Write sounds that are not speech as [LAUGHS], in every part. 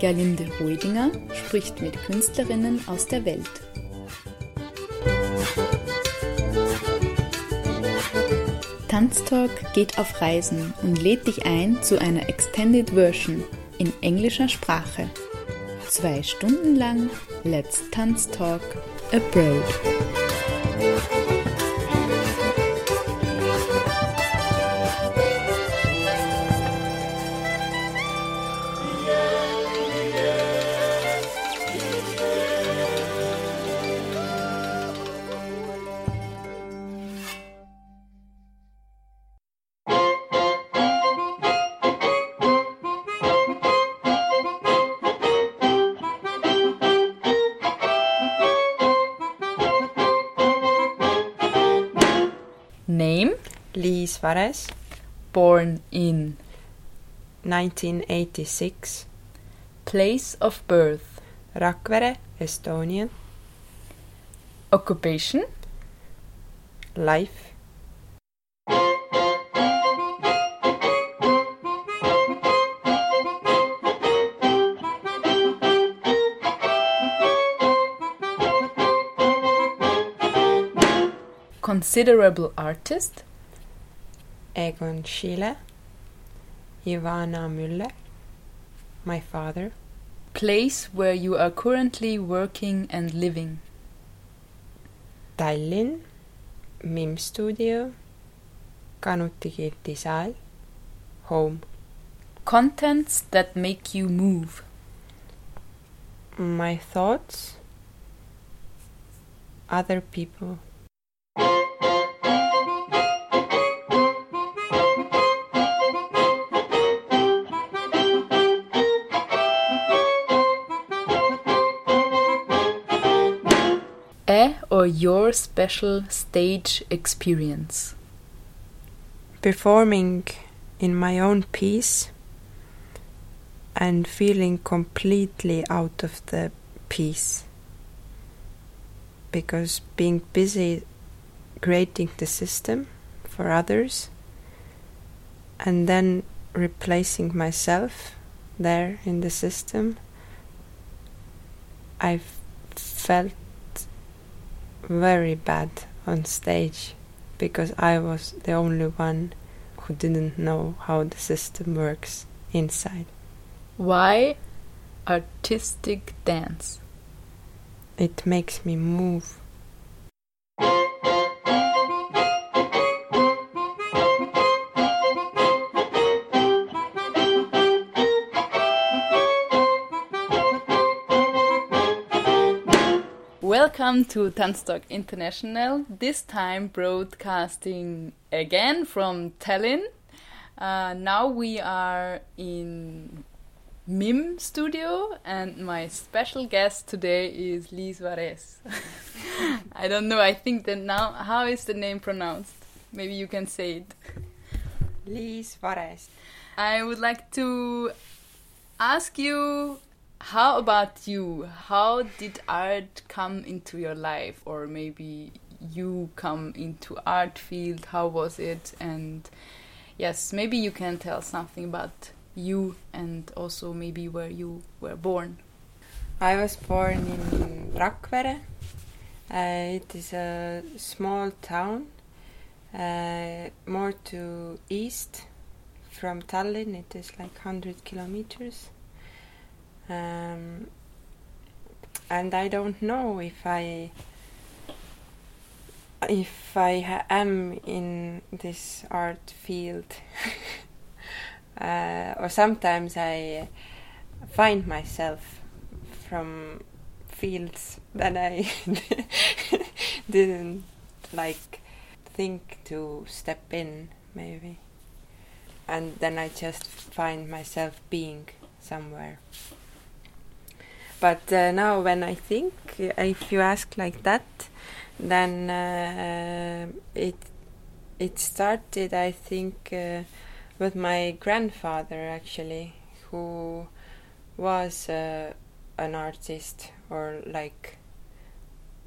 Gerlinde Hoidinger spricht mit Künstlerinnen aus der Welt. Tanztalk geht auf Reisen und lädt dich ein zu einer Extended Version in englischer Sprache. Zwei Stunden lang Let's Tanztalk Abroad. Liis born in 1986, place of birth, Rakvere, Estonia, occupation, life, considerable artist, Egon Schiele, Ivana Müller, my father, place where you are currently working and living, Tallinn, MIM studio, Kanuti Gildi Saal, home, contents that make you move, my thoughts, other people, your special stage experience, performing in my own piece and feeling completely out of the piece because being busy creating the system for others and then replacing myself there in the system I felt very bad on stage because I was the only one who didn't know how the system works inside. why artistic dance, It makes me move. Welcome to Tanztalk International, this time broadcasting again from Tallinn. Uh, now we are in MIM studio, and my special guest today is Liis Vares. [LAUGHS] I don't know, I think that now, how is the name pronounced? Maybe you can say it. Liis Vares. I would like to ask you how about you? How did art come into your life or maybe you come into art field? How was it? And yes, maybe you can tell something about you and also maybe where you were born. I was born in Rakvere. Uh, it is a small town, uh, more to east from Tallinn. It is like 100 kilometers um, and I don't know if I if I am in this art field, [LAUGHS] uh, or sometimes I find myself from fields that I [LAUGHS] didn't like think to step in, maybe, and then I just find myself being somewhere. But uh, now, when I think, if you ask like that, then uh, it it started I think uh, with my grandfather actually who was uh, an artist or like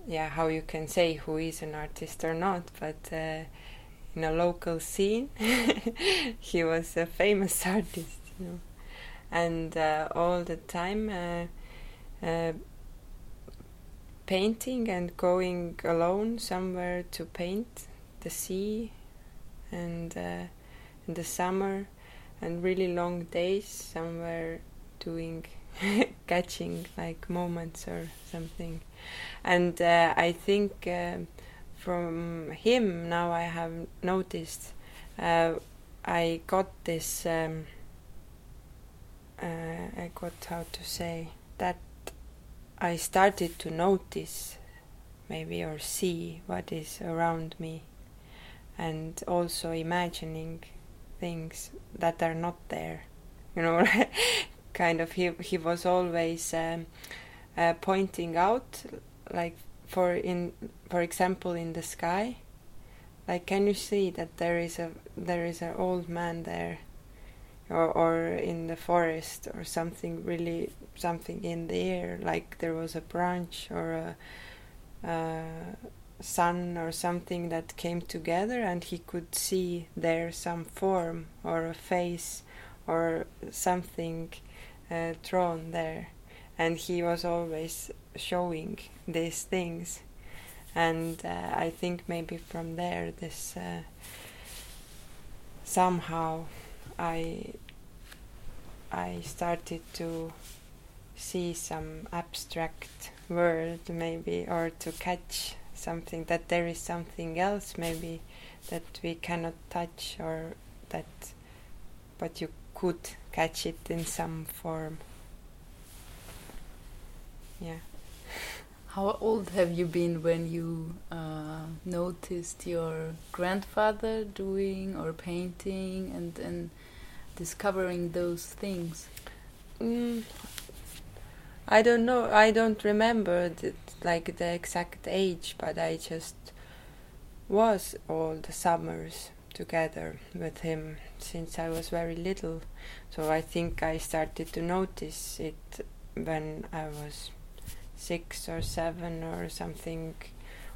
yeah how you can say who is an artist or not but uh, in a local scene [LAUGHS] he was a famous [LAUGHS] artist you know. And uh, all the time uh, painting and going alone somewhere to paint the sea and uh, in the summer and really long days somewhere doing [LAUGHS] catching like moments or something. And uh, i think uh, from him now i have noticed uh, i got this um, uh, i got how to say that I started to notice maybe or see what is around me and also imagining things that are not there. You know [LAUGHS] kind of he he was always um, uh, pointing out like for in for example in the sky like can you see that there is a there is an old man there or, or in the forest or something really something in the air like there was a branch or a, a sun or something that came together and he could see there some form or a face or something uh, drawn there. And he was always showing these things. And uh, i think maybe from there this uh, somehow I I started to see some abstract world maybe or to catch something that there is something else maybe that we cannot touch or that but you could catch it in some form. Yeah. How old have you been when you uh, noticed your grandfather doing or painting and and discovering those things? Mm, I don't know. I don't remember the, like the exact age, but I just was all the summers together with him since I was very little. So I think I started to notice it when I was six or seven or something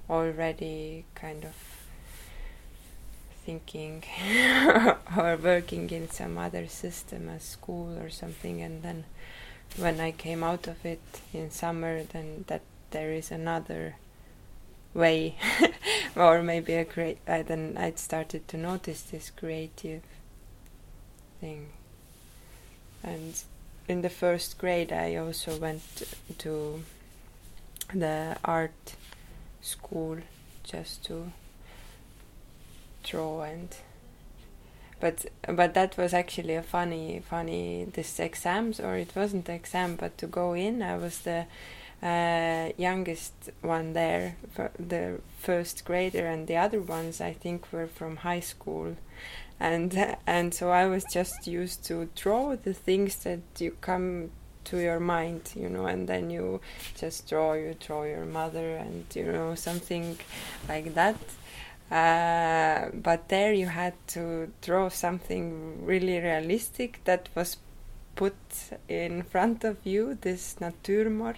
already kind of thinking [LAUGHS] or working in some other system as school or something and then when I came out of it in summer then that there is another way [LAUGHS] or maybe a great I then I started to notice this creative thing. And in the first grade I also went to the art school just to draw and but but that was actually a funny funny this exams or it wasn't exam but to go in I was the uh, youngest one there the first grader and the other ones I think were from high school. And and so I was just used to draw the things that you come to your mind you know and then you just draw you draw your mother and you know something like that uh, but there you had to draw something really realistic that was put in front of you, this naturmort.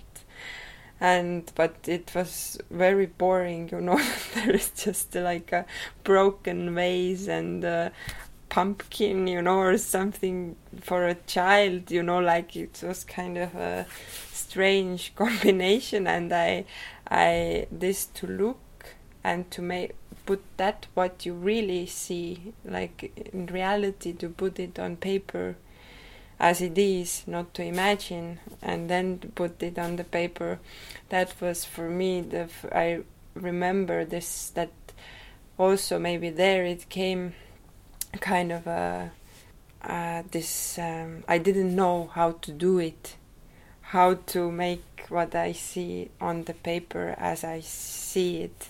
And but it was very boring, you know. [LAUGHS] there is just like a broken vase and a pumpkin, you know, or something for a child, you know. Like it was kind of a strange [LAUGHS] combination, and I, I this to look and to make put that what you really see like in reality to put it on paper as it is, not to imagine, and then put it on the paper. That was for me the f- I remember this that also maybe there it came kind of a uh, this um, I didn't know how to do it, how to make what I see on the paper as I see it,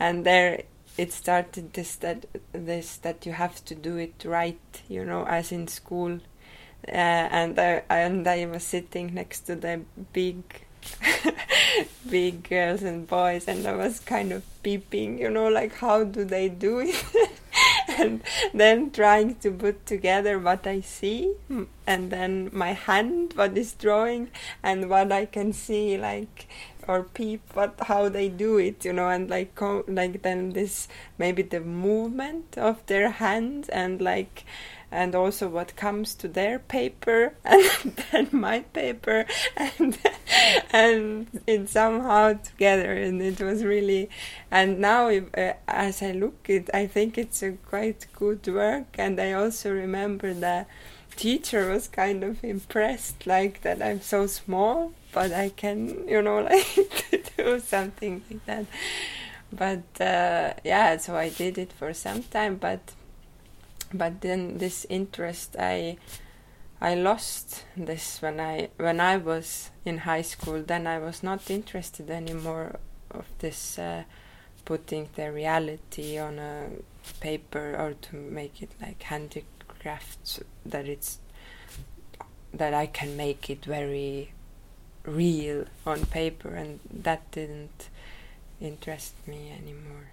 and there it started this that this that you have to do it right, you know, as in school, uh, and I and I was sitting next to the big. [LAUGHS] big girls and boys and I was kind of peeping you know like how do they do it? [LAUGHS] And then trying to put together what I see. Mm, and then my hand what is drawing and what I can see like or peep what how they do it you know and like like then this maybe the movement of their hands and like and also what comes to their paper [LAUGHS] and then my paper. And and it somehow together and it was really and now if, uh, as I look it I think it's a quite good work. And I also remember the teacher was kind of impressed like that I'm so small but I can you know [LAUGHS] like do something like that but uh, yeah so I did it for some time but but then this interest I I lost this when I when I was in high school. Then I was not interested anymore of this uh, putting the reality on a paper or to make it like handicrafts that it's that I can make it very real on paper and that didn't interest me anymore.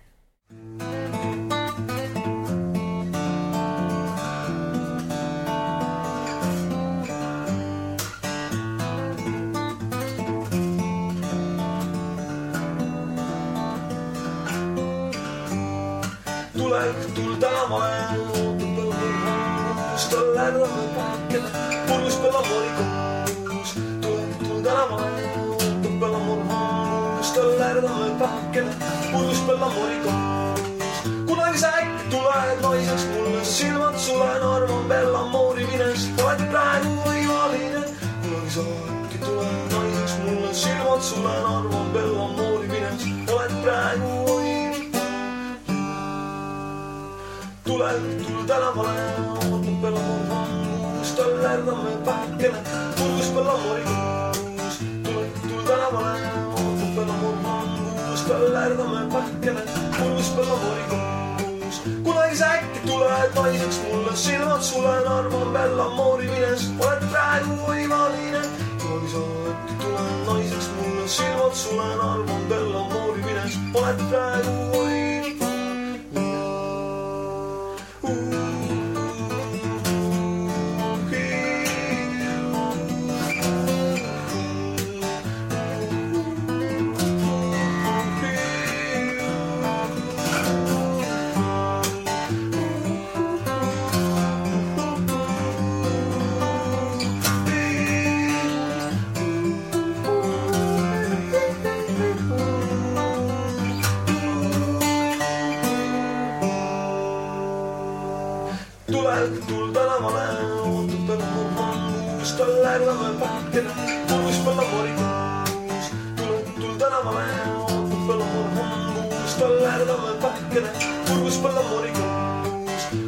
Kun Kunagi sä äkki mun naiseks mulle, silmad sulen, arvan Bella Moori minest. oled praegu võimaline, kunagi sa äkki tuled naiseks mulle, sulen, arvan Bella Moori minest. oled praegu tule tule tänä ootab Bella Moori vangus, tal lärmame pähkene, purgus Bella Moori kaus. tuled, tule Tal lärmame päikene, purgus Bellamorikuus. kunagi sa äkki tuled naiseks mulle, silmad sulen, arvan Bellamori mines, oled praegu võimaline. kunagi sa äkki tuled naiseks mulle, silmad sulen, arvan Bellamori mines, oled praegu võimaline. tule Tuttanava mão, tuttanava mão Estalava a pátria, não espalha moribus Tuttanava mão, tuttanava mão Estalava a pátria, não espalha moribus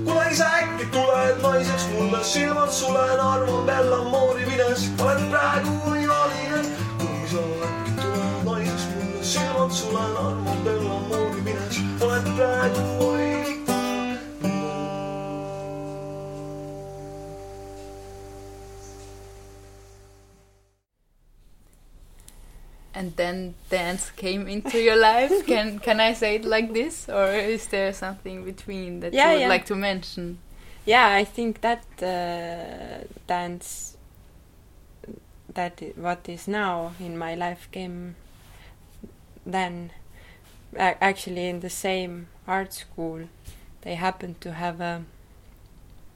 Kunagis äkki tuled naiseks mulle silmad sulen, armu on bella moori mines olen praegu And then dance came into your life. [LAUGHS] Can can I say it like this, or is there something between that Yeah, you would yeah. like to mention? yeah i think that uh, dance that what is now in my life came then actually in the same art school they happened to have a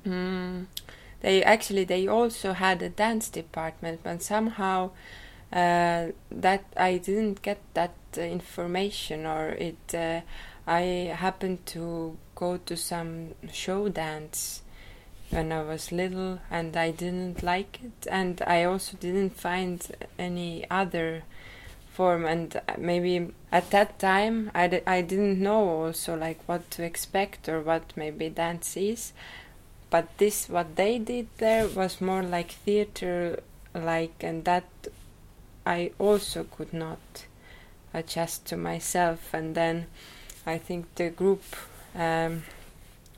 mm, they actually they also had a dance department but somehow uh, that i didn't get that uh, information or it uh, i happened to go to some show dance when I was little, and I didn't like it, and I also didn't find any other form and maybe at that time I, d- I didn't know also like what to expect or what maybe dance is. But this what they did there was more like theater like and that I also could not adjust to myself and then I think the group um,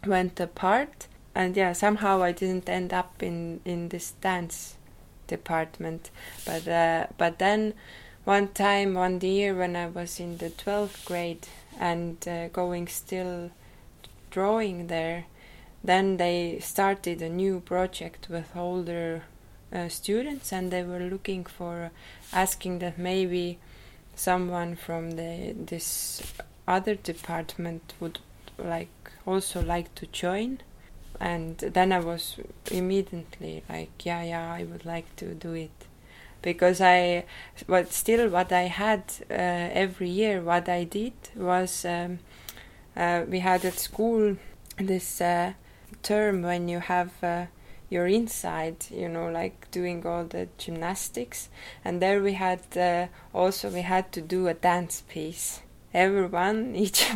went apart. And yeah somehow I didn't end up in in this dance department. But uh, but then one time, one year when I was in the 12th grade and uh, going still drawing there, then they started a new project with older uh, students and they were looking for asking that maybe someone from the this other department would like also like to join. And then i was immediately like yeah yeah i would like to do it. Because I, but still, what I had uh, every year, what I did was um, uh, we had at school this uh, term when you have uh, your inside, you know, like doing all the gymnastics, and there we had uh, also we had to do a dance piece. Everyone, [LAUGHS] each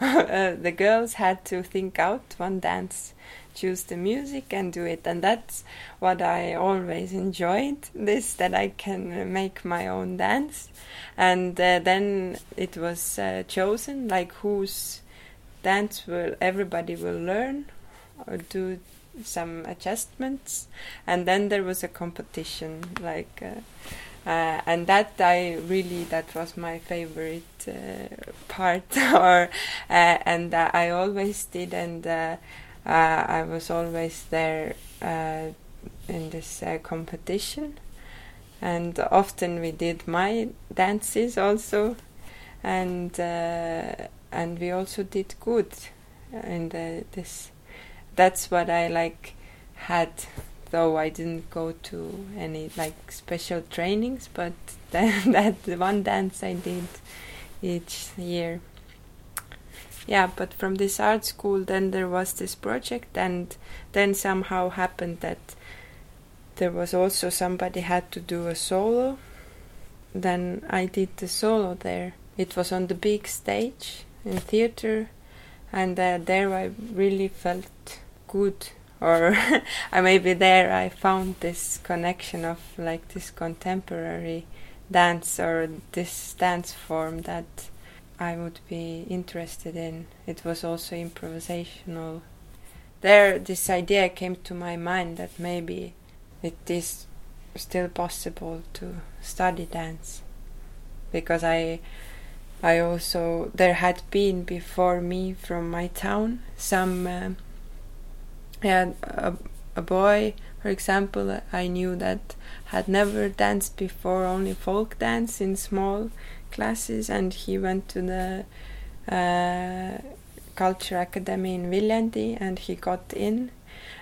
uh, the girls had to think out one dance choose the music and do it. And that's what i always enjoyed this that i can make my own dance. And uh, then it was uh, chosen like whose dance will everybody will learn or do some adjustments. And then there was a competition like uh, uh, and that I really that was my favorite uh, part. [LAUGHS] Or uh, and I always did and uh, I was always there uh, in this uh, competition, and often we did my dances also, and and we also did good in the, this. That's what I like had though I didn't go to any like special trainings, but [LAUGHS] that one dance I did each year. Yeah but from this art school then there was this project and then somehow happened that there was also somebody had to do a solo. Then i did the solo there. It was on the big stage in theater and uh, there i really felt good or [LAUGHS] I maybe there I found this connection of like this contemporary dance or this dance form that I would be interested in. It was also improvisational. There, this idea came to my mind that maybe it is still possible to study dance because I I also there had been before me from my town some uh, yeah a, a boy for example I knew that had never danced before only folk dance in small classes and he went to the uh, culture academy in Viljandi and he got in.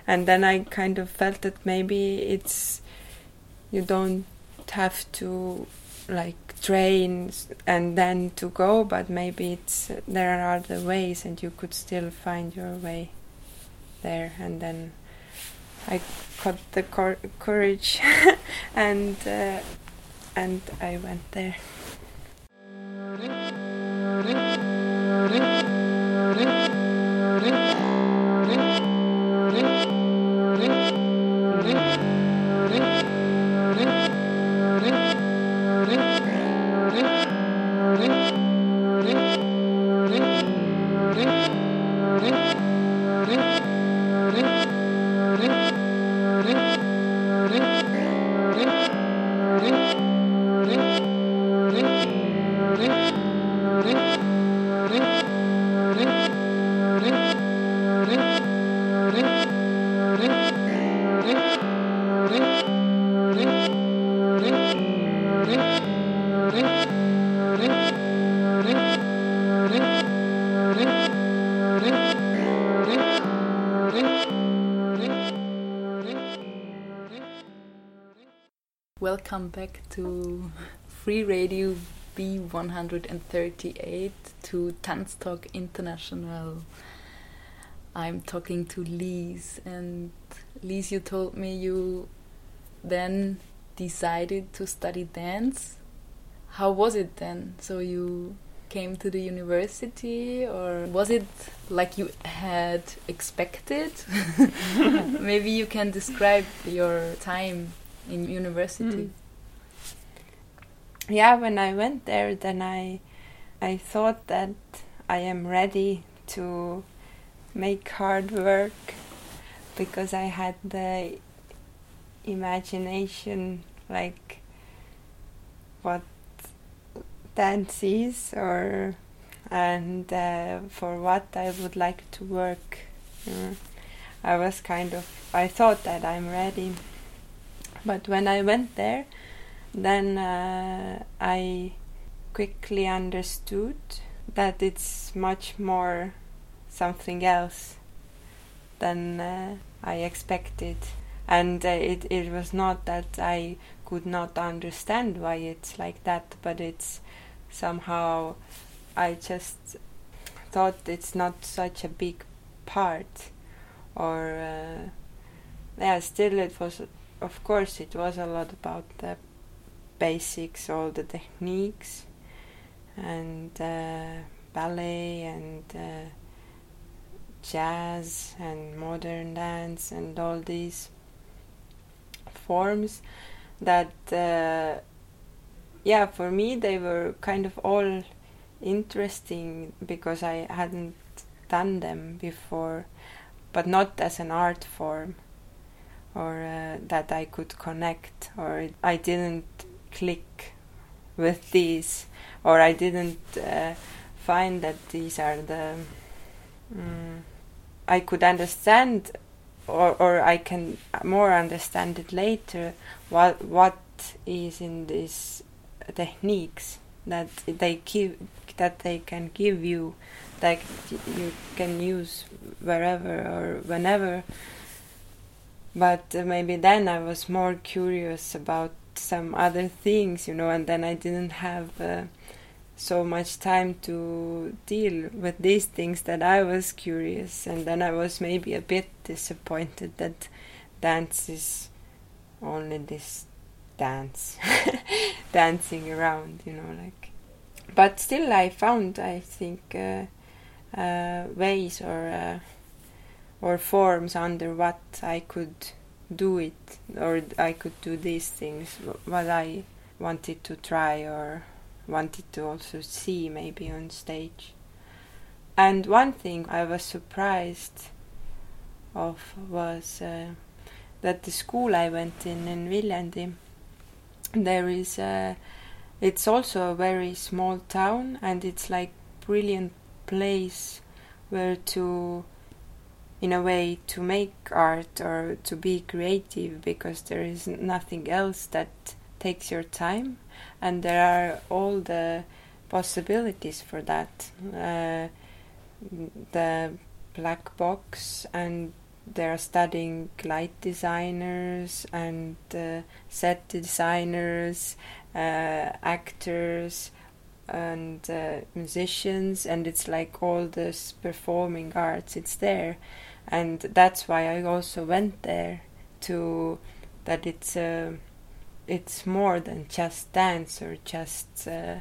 And then I kind of felt that maybe it's you don't have to like train and then to go but maybe it's there are other ways and you could still find your way there and then I got the cor- courage [LAUGHS] and uh, and I went there [LAUGHS] Welcome back to Free Radio B138 to Tanztalk International. I'm talking to Liis. And Liis, you told me you then decided to study dance. How was it then? So you came to the university, or was it like you had expected? [LAUGHS] [LAUGHS] Maybe you can describe your time in university. Mm. Yeah, when I went there, then I, I thought that I am ready to make hard work because I had the imagination like what dance is or and uh, for what I would like to work. Uh, I was kind of I thought that I'm ready, but when I went there, then uh, I quickly understood that it's much more something else than uh, I expected. And uh, it, it was not that I could not understand why it's like that, but it's somehow I just thought it's not such a big part. Or, uh, yeah, still it was, of course, it was a lot about the basics, all the techniques, and uh, ballet and uh, jazz and modern dance and all these forms that uh, yeah for me they were kind of all interesting because I hadn't done them before but not as an art form or uh, that I could connect or I didn't click with these or I didn't uh, find that these are the mm, I could understand or or I can more understand it later what what is in these techniques that they give that they can give you that you can use wherever or whenever but uh, maybe then I was more curious about some other things you know and then I didn't have uh, so much time to deal with these things that I was curious, and then I was maybe a bit disappointed that dance is only this dance, [LAUGHS] dancing around, you know, like. But still, I found, I think, uh, uh, ways or uh, or forms under what I could do it, or I could do these things, what I wanted to try or wanted to also see maybe on stage. And one thing I was surprised of was uh, that the school I went in in Viljandi, there is a, it's also a very small town and it's like brilliant place where to in a way to make art or to be creative because there is nothing else that takes your time and there are all the possibilities for that. Uh, the black box, and they're studying light designers and uh, set designers, uh, actors, and uh, musicians, and it's like all this performing arts. It's there, and that's why I also went there to that it's uh, it's more than just dance or just uh,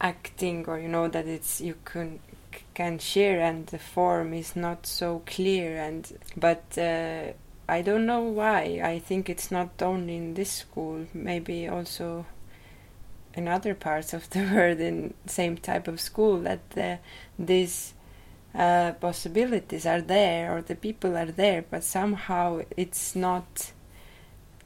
acting or you know that it's you can can share and the form is not so clear and but uh, I don't know why. I think it's not only in this school maybe also in other parts of the [LAUGHS] world in same type of school that the, these uh, possibilities are there or the people are there but somehow it's not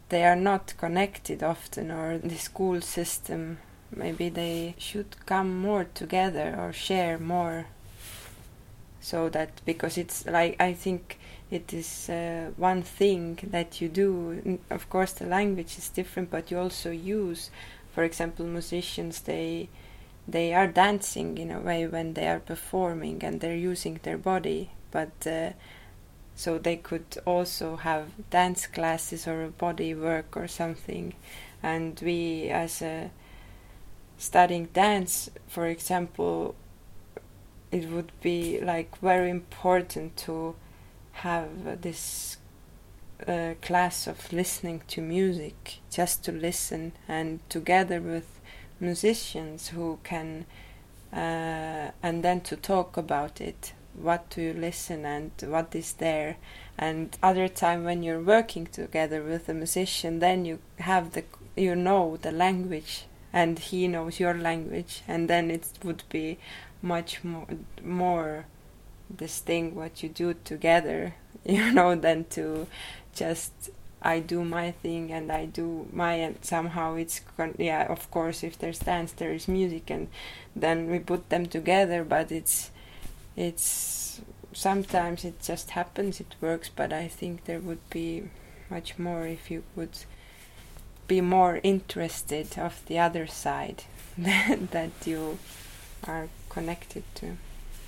they are not connected often or the school system maybe they should come more together or share more. So that because it's like i think it is uh, one thing that you do of course the language is different but you also use for example musicians they they are dancing in a way when they are performing and they're using their body but uh, so they could also have dance classes or body work or something. And we as a studying dance for example it would be like very important to have this uh, class of listening to music, just to listen and together with musicians who can, uh, and then to talk about it. What do you listen and what is there? And other time when you're working together with a musician, then you have the you know the language and he knows your language, and then it would be much more more this thing what you do together [LAUGHS] you know than to just I do my thing and I do my and somehow it's con- yeah of course if there's dance there is music and then we put them together but it's it's sometimes it just happens it works but I think there would be much more if you would be more interested of the other side [LAUGHS] that you are connected to.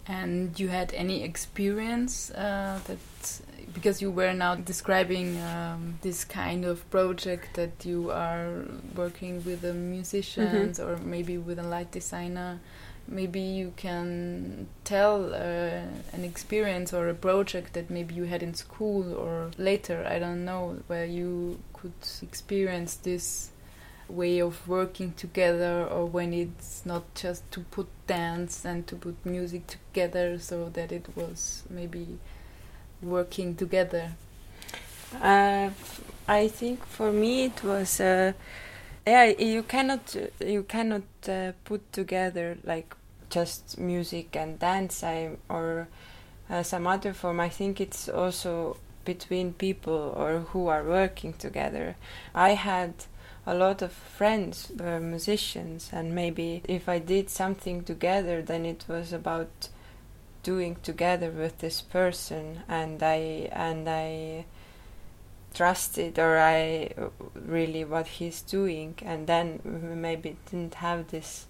And you had any experience uh, that because you were now describing um, this kind of project that you are working with the musicians Mhm. or maybe with a light designer maybe you can tell uh, an experience or a project that maybe you had in school or later i don't know where you could experience this way of working together or when it's not just to put dance and to put music together so that it was maybe working together Uh, I think for me it was uh, yeah you cannot you cannot uh, put together like just music and dance I, or uh, some other form. I think it's also between people or who are working together. I had a lot of friends were musicians and maybe if I did something together then it was about doing together with this person and I and I trusted or I really what he's doing. And then maybe didn't have this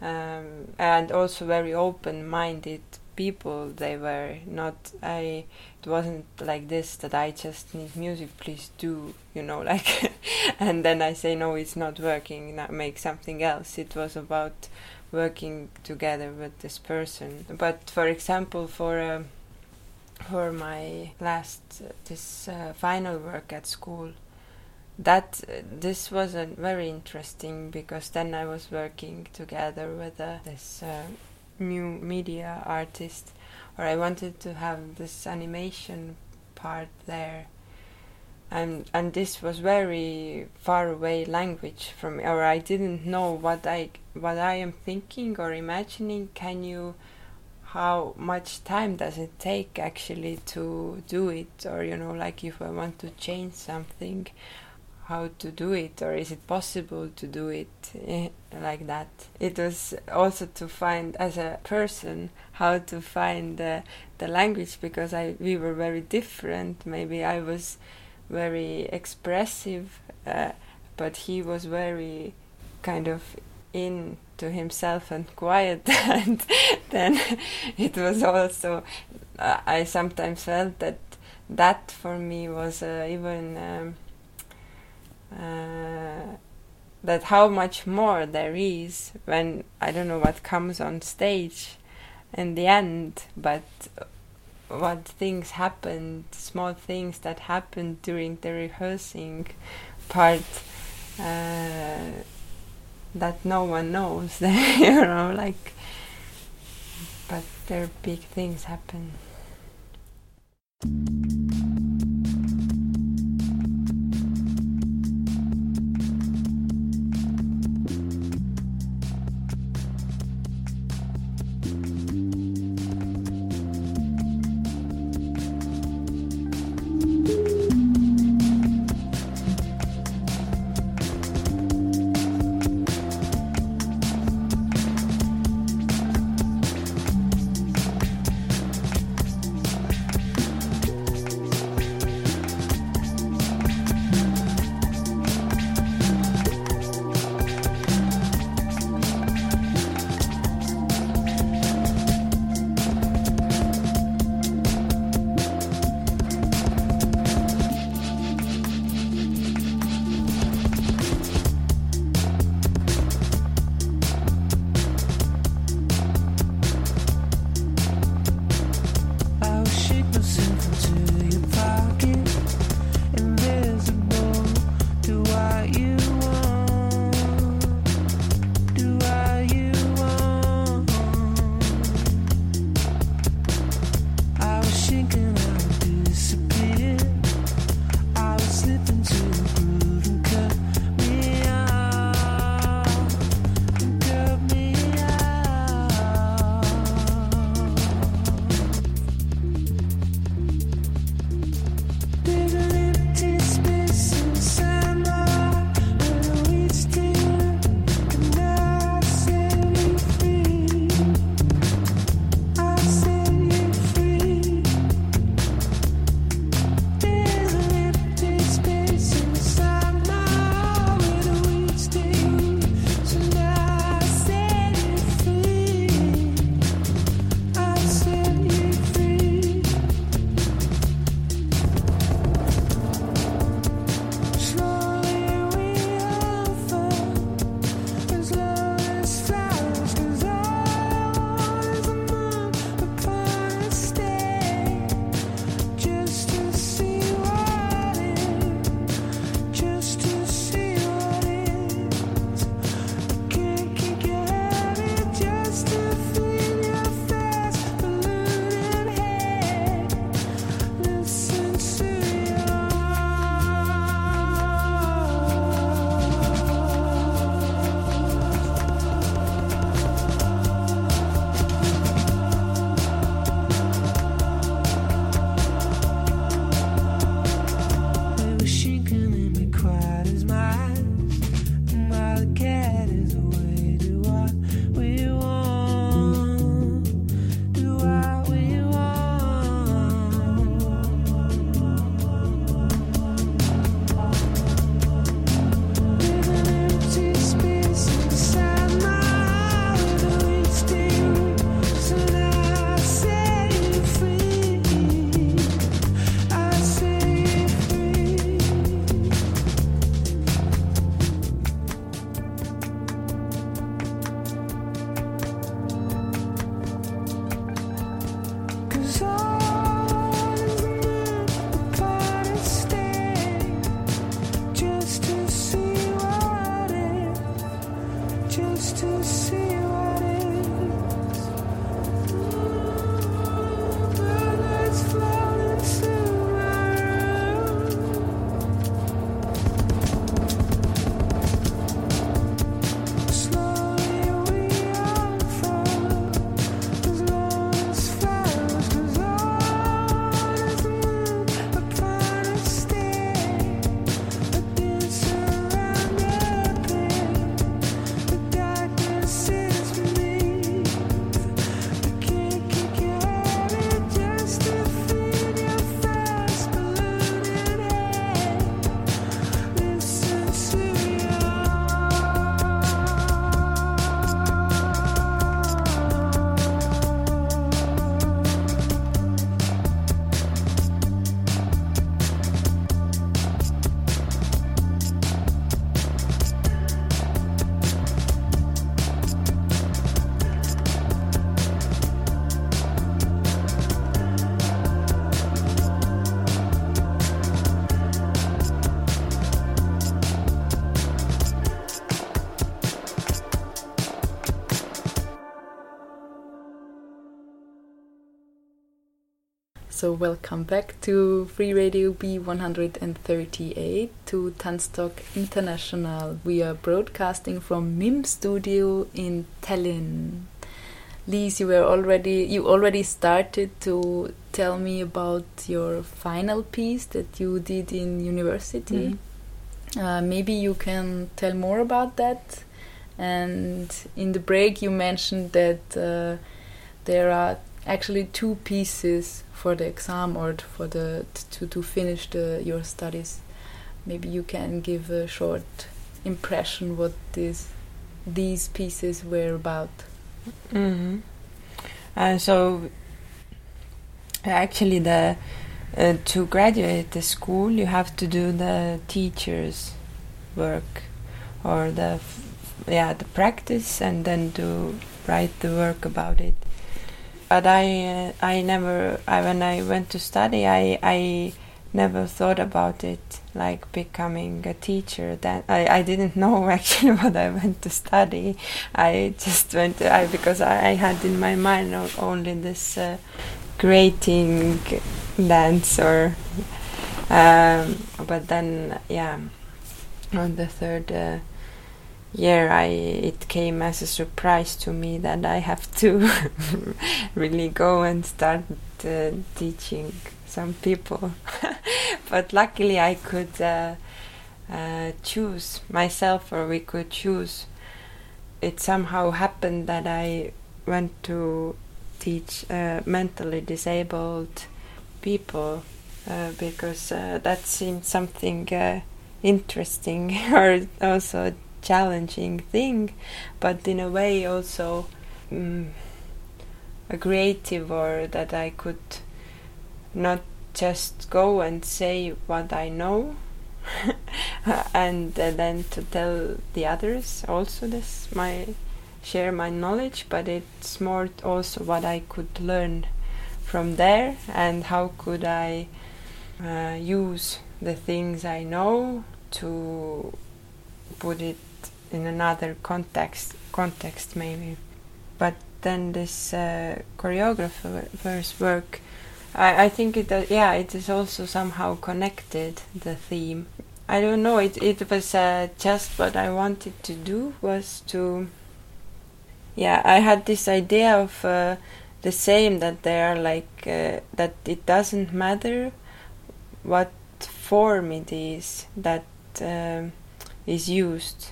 um, and also very open-minded people they were. Not I it wasn't like this that I just need music please do you know [LAUGHS] like and then I say no it's not working make something else. It was about working together with this person. But for example for um, for my last uh, this uh, final work at school that uh, this was a very interesting because then I was working together with uh, this uh, new media artist or I wanted to have this animation part there and and this was very far away language from or I didn't know what I what I am thinking or imagining. Can you how much time does it take actually to do it? Or you know like if I want to change something how to do it? Or is it possible to do it eh, like that? It was also to find as a person how to find uh, the language because I we were very different. Maybe I was very expressive uh, but he was very kind of in to himself and quiet. [LAUGHS] And then it was also uh, I sometimes felt that that for me was uh, even um, uh, that how much more there is when I don't know what comes on stage in the end, but what things happened, small things that happened during the rehearsing part uh, that no one knows, [LAUGHS] you know, like, but there are big things happen. So welcome back to Free Radio B138 to Tanztalk International. We are broadcasting from MIM Studio in Tallinn. Liis, you were already you already started to tell me about your final piece that you did in university. Uh, maybe you can tell more about that. And in the break, you mentioned that uh, there are actually two pieces for the exam or for the to to finish the your studies. Maybe you can give a short impression what this these pieces were about. hmm And so, actually, the uh, to graduate the school, you have to do the teacher's work, or the yeah the practice, and then to write the work about it. But I I never I when I went to study I I never thought about it like becoming a teacher. Then I, I didn't know [LAUGHS] actually what I went to study. I just went to, I because I, I had in my mind only this uh, creating dance or um, but then yeah on the third uh, year I it came as a surprise to me that I have to [LAUGHS] really go and start uh, teaching some people. [LAUGHS] But luckily I could uh, uh, choose myself or we could choose. It somehow happened that I went to teach uh, mentally disabled people uh, because uh, that seemed something interesting [LAUGHS] or also challenging thing, but in a way also um, a creative or that I could not just go and say what I know [LAUGHS] and uh, then to tell the others also this my share my knowledge but it's more also what I could learn from there and how could I uh, use the things I know to put it in another context context maybe. But then this uh, choreographer's work I, I think it uh, yeah it is also somehow connected the theme. I don't know it it was uh, just what I wanted to do was to yeah I had this idea of uh, the same that they are like uh, that it doesn't matter what form it is that um, is used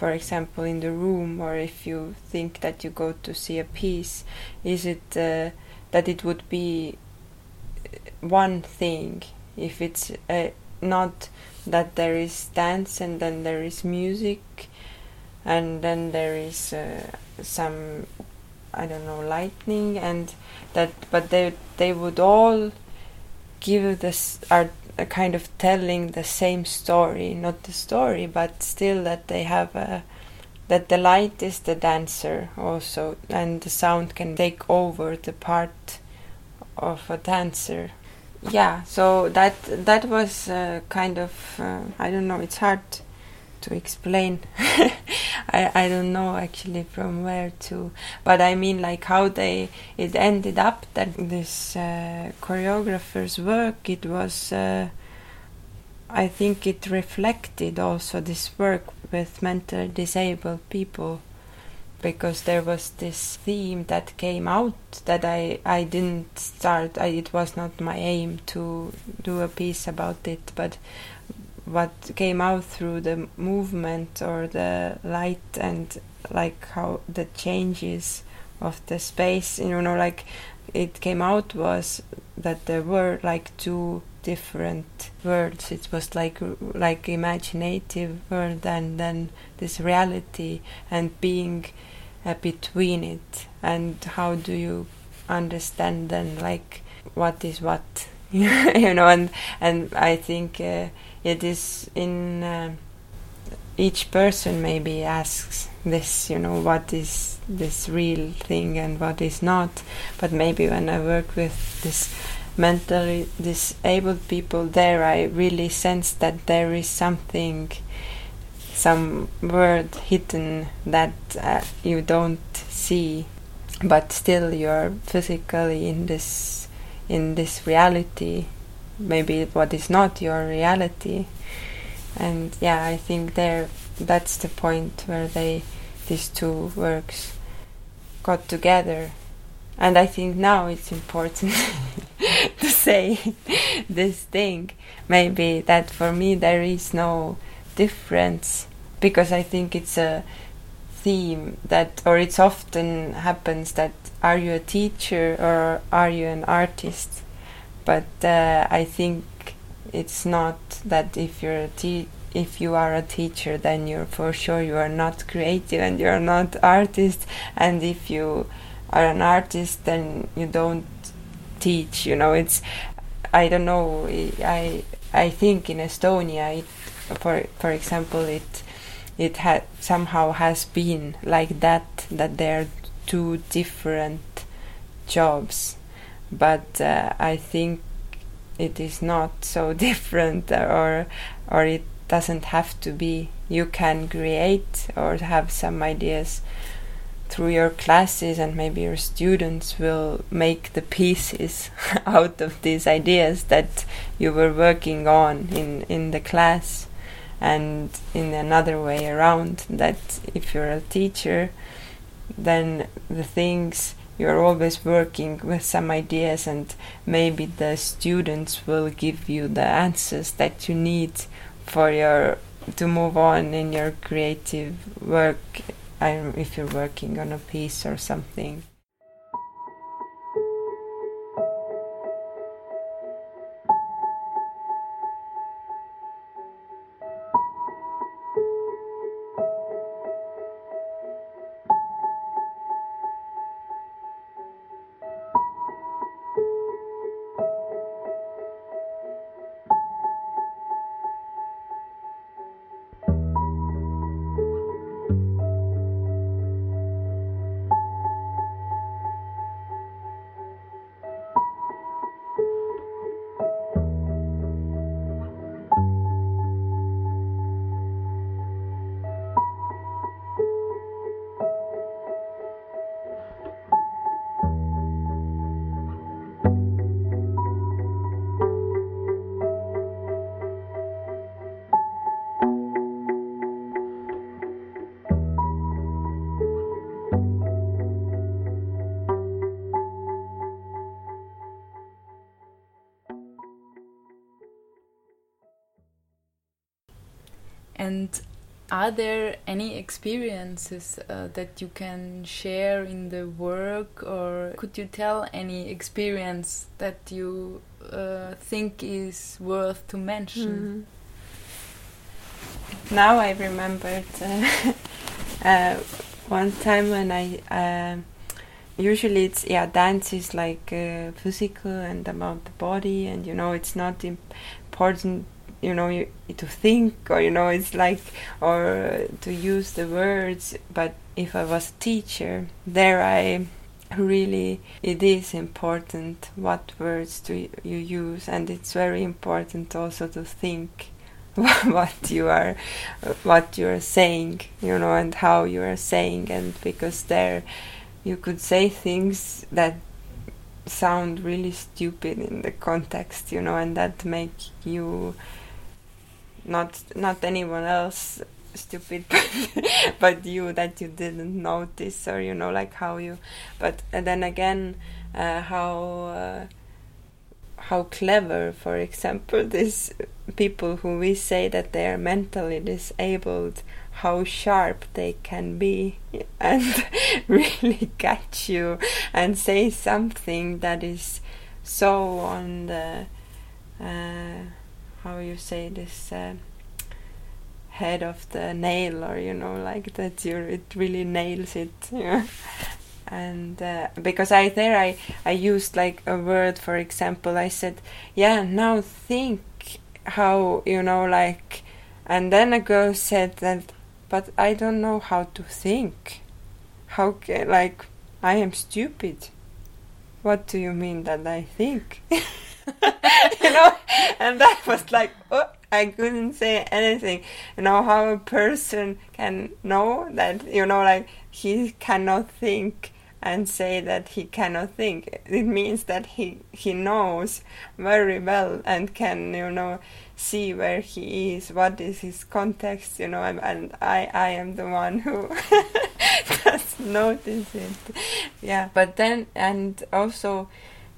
for example in the room or if you think that you go to see a piece is it uh, that it would be one thing? If it's uh, not that there is dance and then there is music and then there is uh, some I don't know lightning and that but they they would all give this are kind of telling the same story not the story but still that they have a that the light is the dancer also and the sound can take over the part of a dancer. Yeah so that that was uh, kind of uh, i don't know it's hard to explain. [LAUGHS] I, I don't know actually from where to but i mean like how they it ended up that this uh, choreographer's work it was uh, i think it reflected also this work with mentally disabled people because there was this theme that came out that I, I didn't start I, it was not my aim to do a piece about it but what came out through the movement or the light and like how the changes of the space you know like it came out was that there were like two different worlds. It was like like imaginative world and then this reality and being uh, between it. And how do you understand then like what is what? [LAUGHS] You know and and i think uh, it is in uh, each person maybe asks this you know what is this real thing and what is not. But maybe when i work with this mentally disabled people there i really sense that there is something some word hidden that uh, you don't see. But still you're physically in this in this reality maybe what is not your reality. And yeah i think there that's the point where they these two works got together. And i think now it's important [LAUGHS] to say [LAUGHS] this thing. Maybe that for me there is no difference because i think it's a theme that or it's often happens that are you a teacher or are you an artist but uh, I think it's not that if you're a te- if you are a teacher then you're for sure you are not creative and you're not artist. And if you are an artist then you don't teach you know it's I don't know I I think in Estonia it for for example it it had somehow has been like that that there are two different jobs but uh, I think it is not so [LAUGHS] different or or it doesn't have to be. You can create or have some ideas through your classes and maybe your students will make the pieces [LAUGHS] out of these ideas that you were working on in in the class and in another way around that if you're a teacher then the things you're always working with some ideas and maybe the students will give you the answers that you need for your to move on in your creative work. If you're working on a piece or something are there any experiences uh, that you can share in the work, or could you tell any experience that you uh, think is worth to mention? Mm. Now I remembered [LAUGHS] uh, uh, one time when I. um usually it's yeah dance is like uh, physical and about the body and you know it's not important you know you, to think or you know it's like or to use the words but if i was a teacher there i really it is important what words do you use and it's very important also to think [LAUGHS] what you are what you are saying you know and how you are saying and because there you could say things that sound really stupid in the context you know and that make you not not anyone else stupid [LAUGHS] but you that you didn't notice or you know like how you but then again uh, how uh, how clever for example [LAUGHS] these people who we say that they are mentally disabled how sharp they can be [LAUGHS] and really catch you and say something that is so on the uh, how you say this uh, head of the nail or you know like that you it really nails it [LAUGHS] and uh, because i there i i used like a word for example i said yeah now think how you know like and then a girl said that but i don't know how to think. How can like i am stupid. What do you mean that i think [LAUGHS] [LAUGHS] you know? And that was like oh, i couldn't say anything. You know how a person can know that you know like he cannot think and say that he cannot think. It means that he he knows very well and can you know see where he is what is his context you know and, and i i am the one who [LAUGHS] does notice it. Yeah. But then and also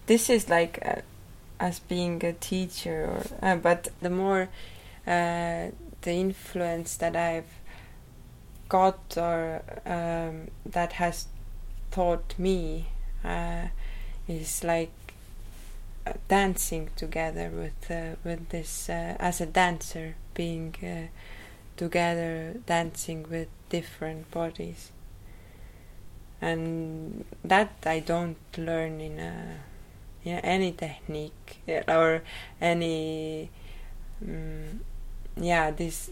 this is like uh, as being a teacher or uh, but the more uh, the influence that I've got or um, that has taught me uh, is like uh, dancing together with uh, with this uh, as a dancer being together dancing with different bodies. And that I don't learn in a yeah, any technique or any um, yeah this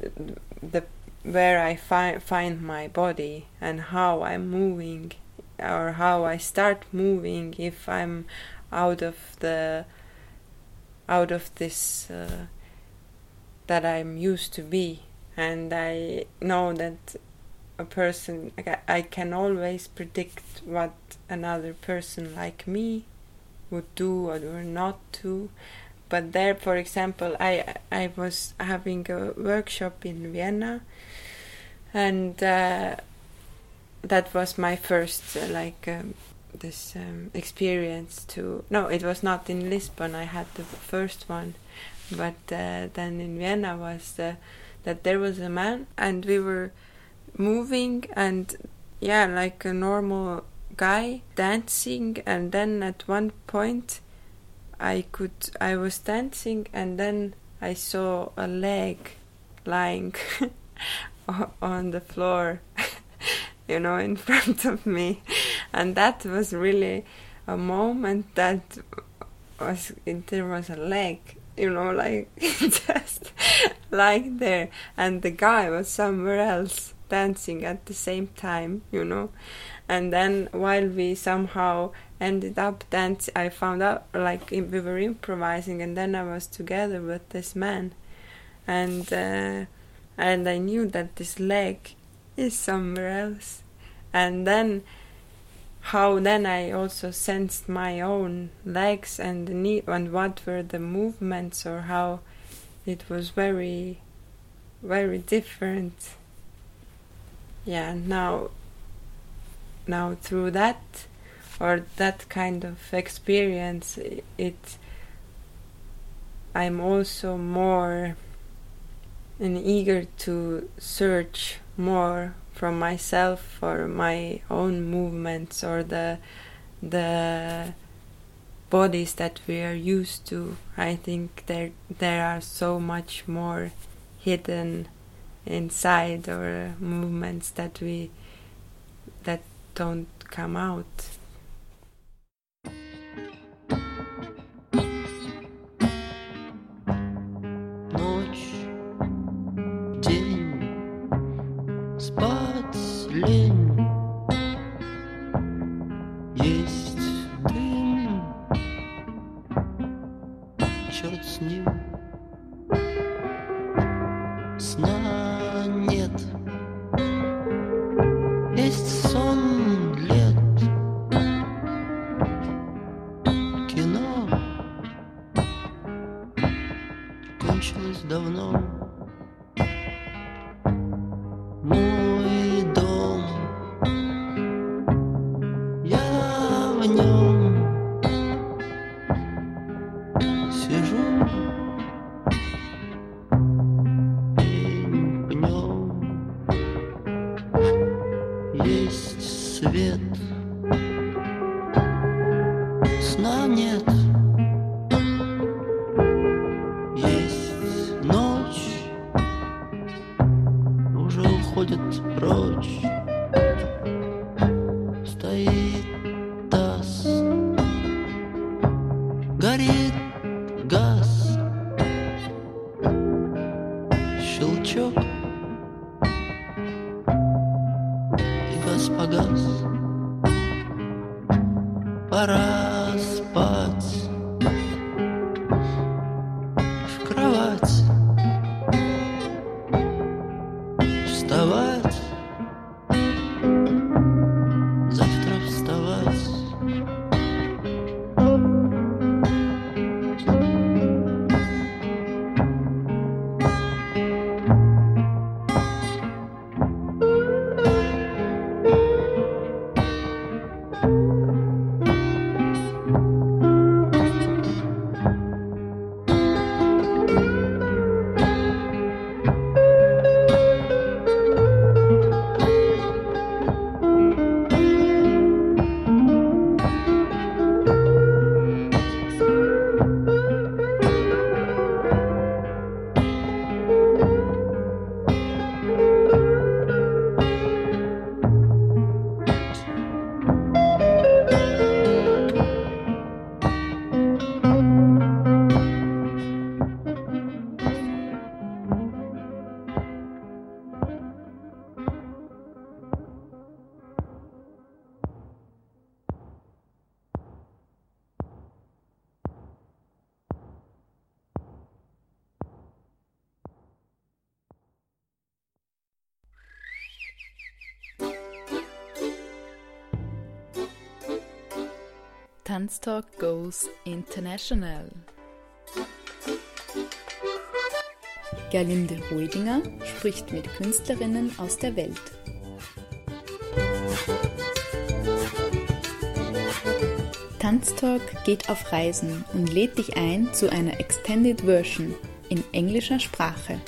the where I find find my body and how I'm moving or how I start moving if I'm out of the out of this uh, that I'm used to be and I know that a person. I can always predict what another person like me would do or, not do. But there, for example, I I was having a workshop in Vienna, and uh, that was my first uh, like um, this um, experience to. No, it was not in Lisbon. I had the first one, but uh, then in Vienna was uh, that there was a man, and we were moving, and yeah, like a normal guy dancing, and then at one point I could I was dancing and then I saw a leg lying [LAUGHS] on the floor [LAUGHS] you know in [LAUGHS] front of me. And that was really a moment that was there was a leg you know like just like there. And the guy was somewhere else dancing at the same time you know and then while we somehow ended up dancing i found out like we were improvising and then i was together with this man. And uh, and i knew that this leg is somewhere else. And then how then i also sensed my own legs and the knee and what were the movements or how it was very very different. Yeah now now through that or that kind of experience it i'm also more and eager to search more from myself for my own movements or the the bodies that we are used to. I think there there are so much more hidden inside or movements that we don't come out Ночь, день, спать лень. Tanztalk goes international. Gerlinde Ruidinger spricht mit Künstlerinnen aus der Welt. Tanztalk geht auf Reisen und lädt dich ein zu einer Extended Version in englischer Sprache.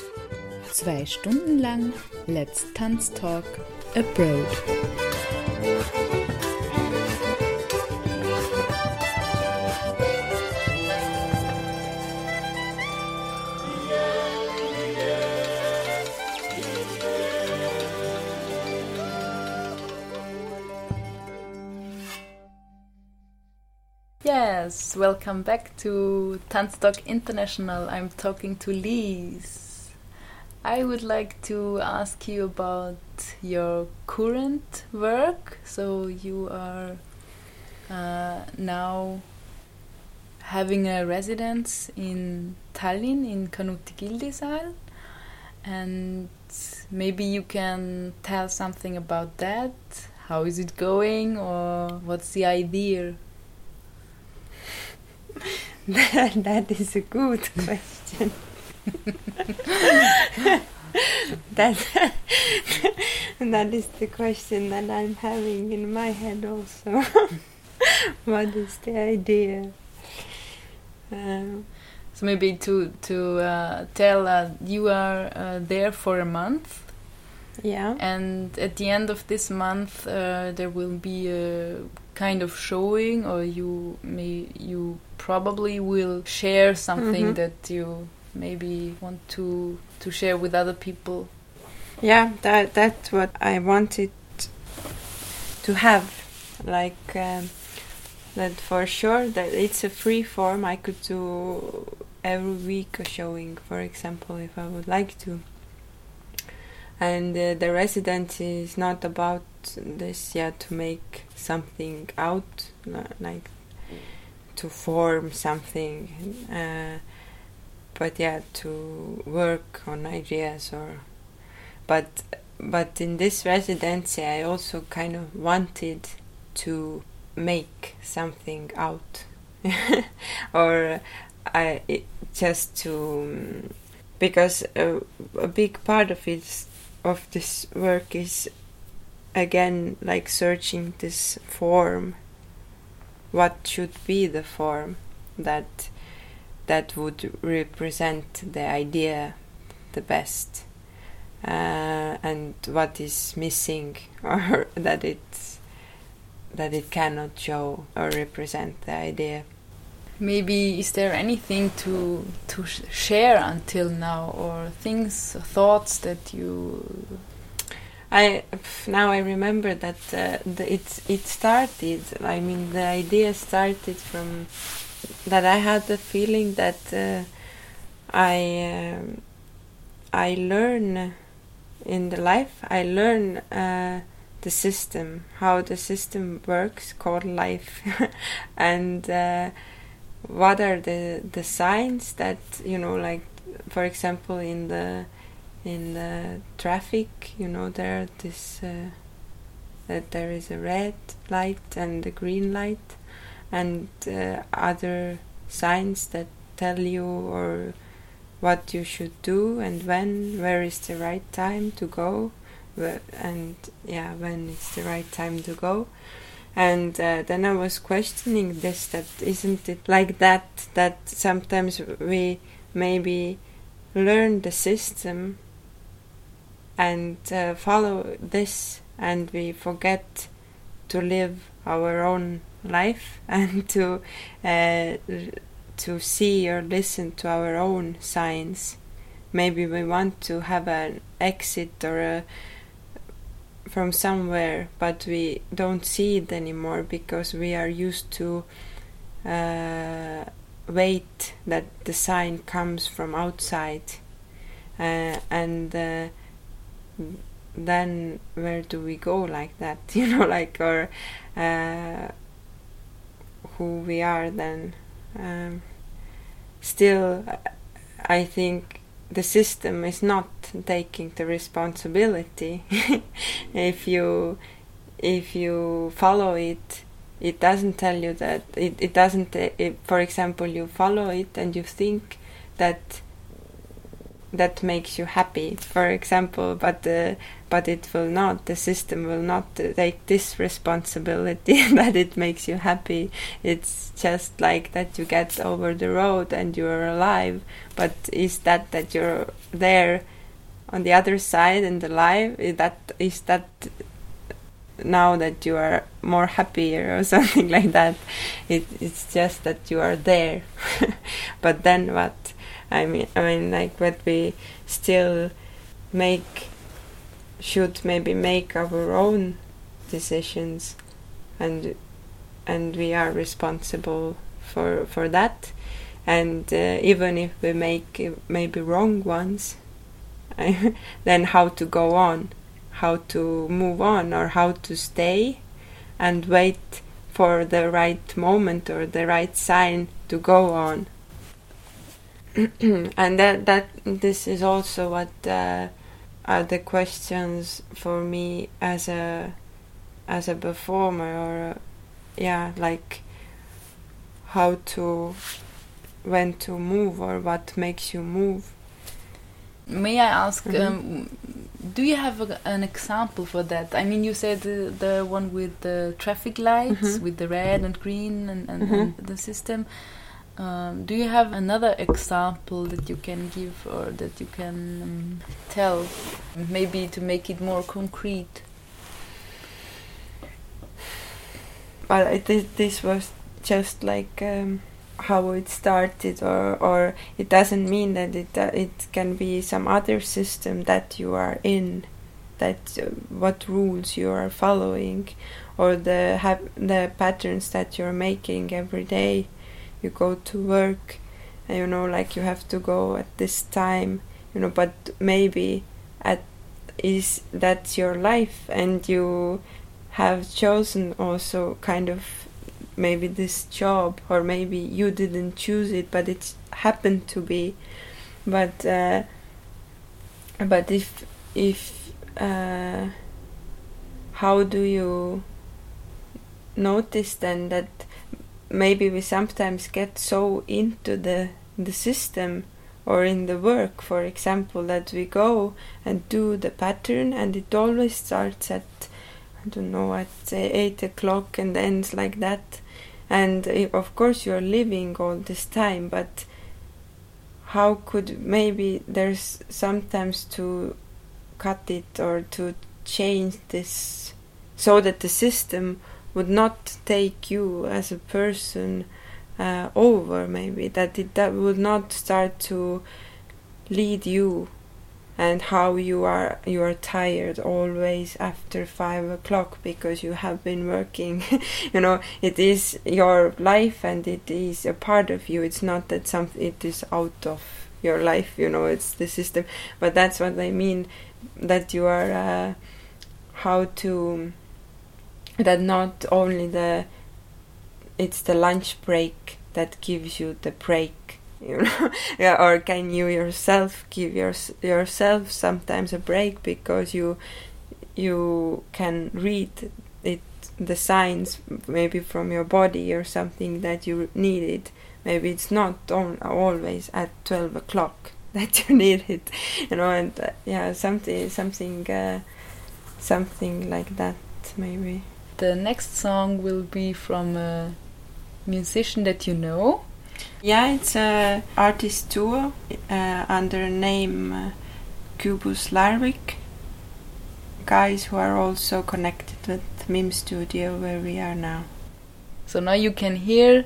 Zwei Stunden lang Let's Tanztalk Abroad. Welcome back to Tanztalk International. I'm talking to Liis. I would like to ask you about your current work. So you are uh, now having a residence in Tallinn in Kanuti Gildi Saal, and maybe you can tell something about that. How is it going, or what's the idea? That, is a good question. that that is the question that I'm having in my head also. what is the idea? Um, So maybe to to uh, tell uh, you are uh, there for a month, yeah. and at the end of this month uh, there will be a kind of showing, or you may you probably will share something Mhm. that you maybe want to to share with other people. Yeah, that that's what I wanted to have, like um, that for sure. That it's a free form. I could do every week a showing, for example, if I would like to. And uh, the residency is not about this, yeah, to make something out, like to form something, uh, but yeah, to work on ideas or but but in this residency I also kind of wanted to make something out. [LAUGHS] Or I it, just to because a, a big part of it of this work is again like searching this form. What should be the form that that would represent the idea the best? Uh, and what is missing [LAUGHS] or that it that it cannot show or represent the idea Maybe is there anything to to sh- share until now, or things, thoughts that you I now I remember that uh, the, it it started. I mean, the idea started from that I had the feeling that uh, I um, I learn in the life. I learn uh, the system, how the system works, called life, [LAUGHS] and uh, what are the the signs that you know, like for example, in the in the traffic, you know, there this uh, that there is a red light and a green light, and uh, other signs that tell you or what you should do and when, where is the right time to go, and yeah, when it's the right time to go. And uh, then I was questioning this that isn't it like that that sometimes we maybe learn the system and uh, follow this and we forget to live our own life [LAUGHS] and to uh, to see or listen to our own signs. Maybe we want to have an exit or a from somewhere but we don't see it anymore because we are used to uh, wait that the sign comes from outside. Uh, and uh, then where do we go like that? [LAUGHS] You know like or uh, who we are then. Um, still i think the system is not taking the responsibility. [LAUGHS] If you if you follow it it doesn't tell you that it, it doesn't uh, it, for example you follow it and you think that that makes you happy for example but uh, but it will not the system will not take this responsibility [LAUGHS] that it makes you happy. It's just like that you get over the road and you're alive but is that that you're there on the other side and alive is that is that now that you are more happier or [LAUGHS] something like that? It, it's just that you are there. [LAUGHS] But then what i mean i mean like what we still make should maybe make our own decisions. And and we are responsible for for that. And uh, even if we make uh, maybe wrong ones [LAUGHS] then how to go on? How to move on or how to stay and wait for the right moment or the right sign to go on [CLEARS THROAT] and that that this is also what uh, are the questions for me as a as a performer or yeah like how to when to move or what makes you move May I ask, Mhm. um, do you have a, an example for that? I mean, you said the, the one with the traffic lights, Mhm. with the red and green and, and, Mhm. and the system. Um, do you have another example that you can give or that you can um, tell, maybe to make it more concrete? well it, this, was just like um, how it started or or it doesn't mean that it uh, it can be some other system that you are in that uh, what rules you are following or the the patterns that you're making every day you go to work and you know like you have to go at this time you know but maybe at is that's your life and you have chosen also kind of maybe this job or maybe you didn't choose it but it happened to be. But uh, but if if uh, how do you notice then that maybe we sometimes get so into the the system or in the work for example that we go and do the pattern and it always starts at I don't know, at eight o'clock and ends like that. And uh, of course, you're living all this time, but how could maybe there's sometimes to cut it or to change this so that the system would not take you as a person uh, over, maybe that it that would not start to lead you and how you are you are tired always after five o'clock because you have been working. [LAUGHS] You know it is your life and it is a part of you. It's not that something it is out of your life you know it's the system. But that's what i mean that you are uh, how to that not only the it's the lunch break that gives you the break you know [LAUGHS] yeah or can you yourself give your, yourself sometimes a break because you you can read it the signs maybe from your body or something that you need it. Maybe it's not on, always at 12 o'clock [LAUGHS] that you need it you know and uh, yeah something something uh, something like that maybe The next song will be from a musician that you know. Yeah, it's a artist duo uh, under name uh, Cubus Larvik. Guys who are also connected with Mim Studio where we are now. So now you can hear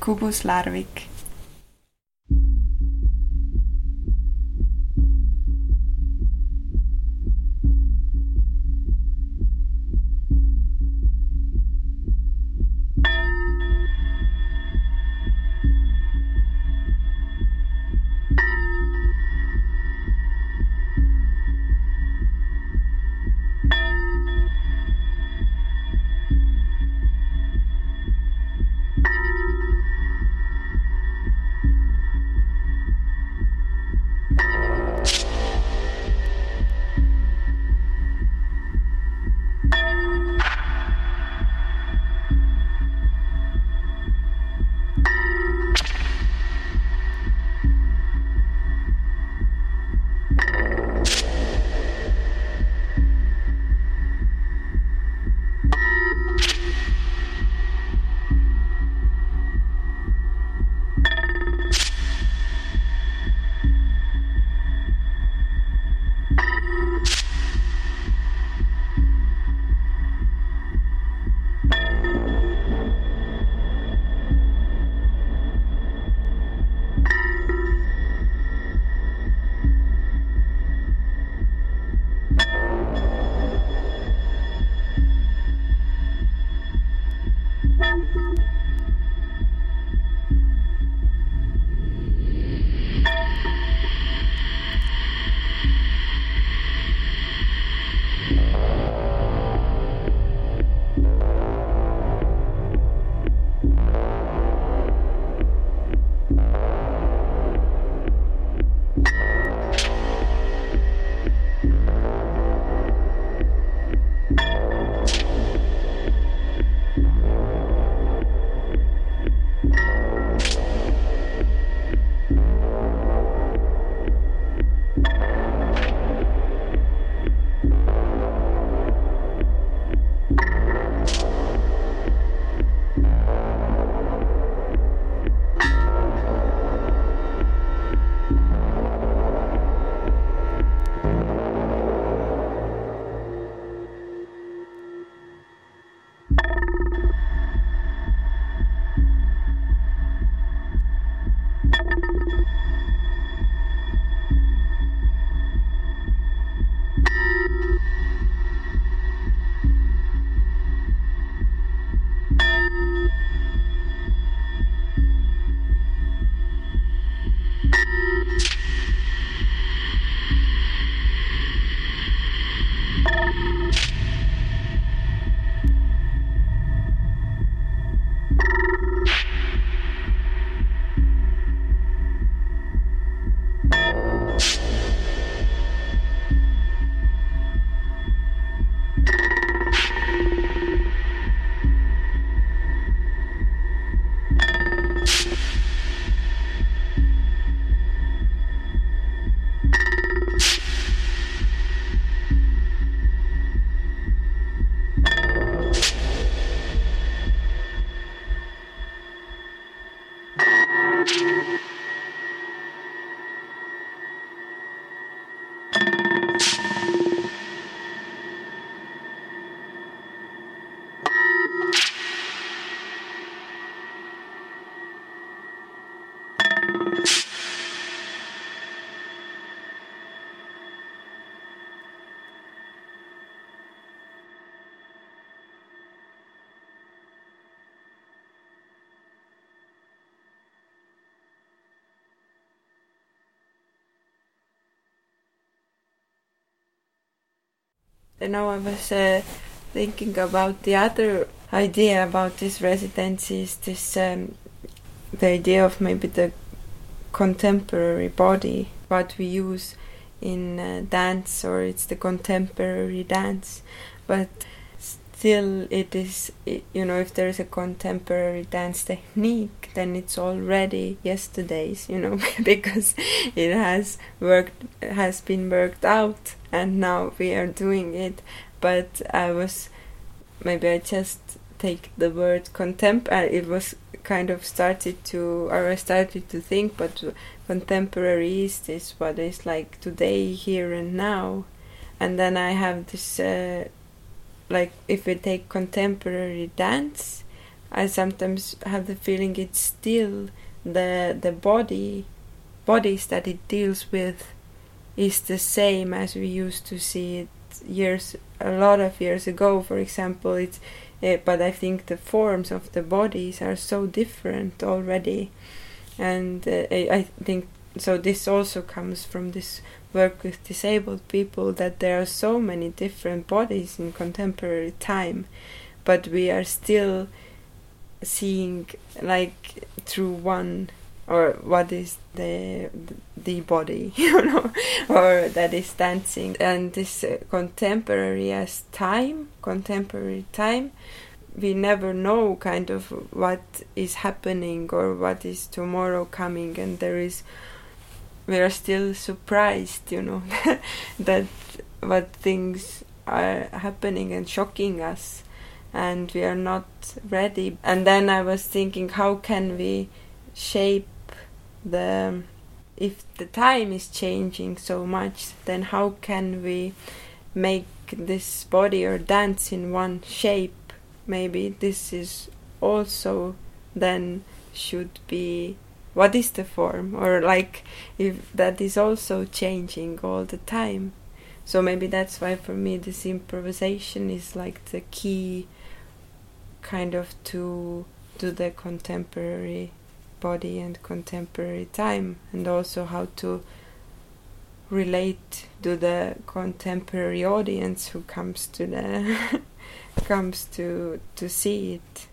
Cubus Larvik. And now I was uh, thinking about the other idea about this residency is this um, the idea of maybe the contemporary body, what we use in uh, dance, or it's the contemporary dance, but still it is you know if there is a contemporary dance technique then it's already yesterday's you know [LAUGHS] because it has worked has been worked out and now we are doing it. But i was maybe i just take the word contemporary it was kind of started to or i started to think but contemporary is this what is like today here and now. And then i have this uh, like if we take contemporary dance i sometimes have the feeling it's still the the body bodies that it deals with is the same as we used to see it years a lot of years ago for example. It's uh, but i think the forms of the bodies are so different already. And uh, I, I think so this also comes from this work with disabled people that there are so many different bodies in contemporary time but we are still seeing like through one or what is the the body [LAUGHS] you know or that is dancing. And this uh, contemporary as time contemporary time we never know kind of what is happening or what is tomorrow coming and there is we are still surprised you know [LAUGHS] that what things are happening and shocking us. And we are not ready. And then i was thinking how can we shape the if the time is changing so much then how can we make this body or dance in one shape? Maybe this is also then should be what is the form? Or like if that is also changing all the time. So maybe that's why for me this improvisation is like the key kind of to to the contemporary body and contemporary time and also how to relate to the contemporary audience who comes to the [LAUGHS] comes to to see it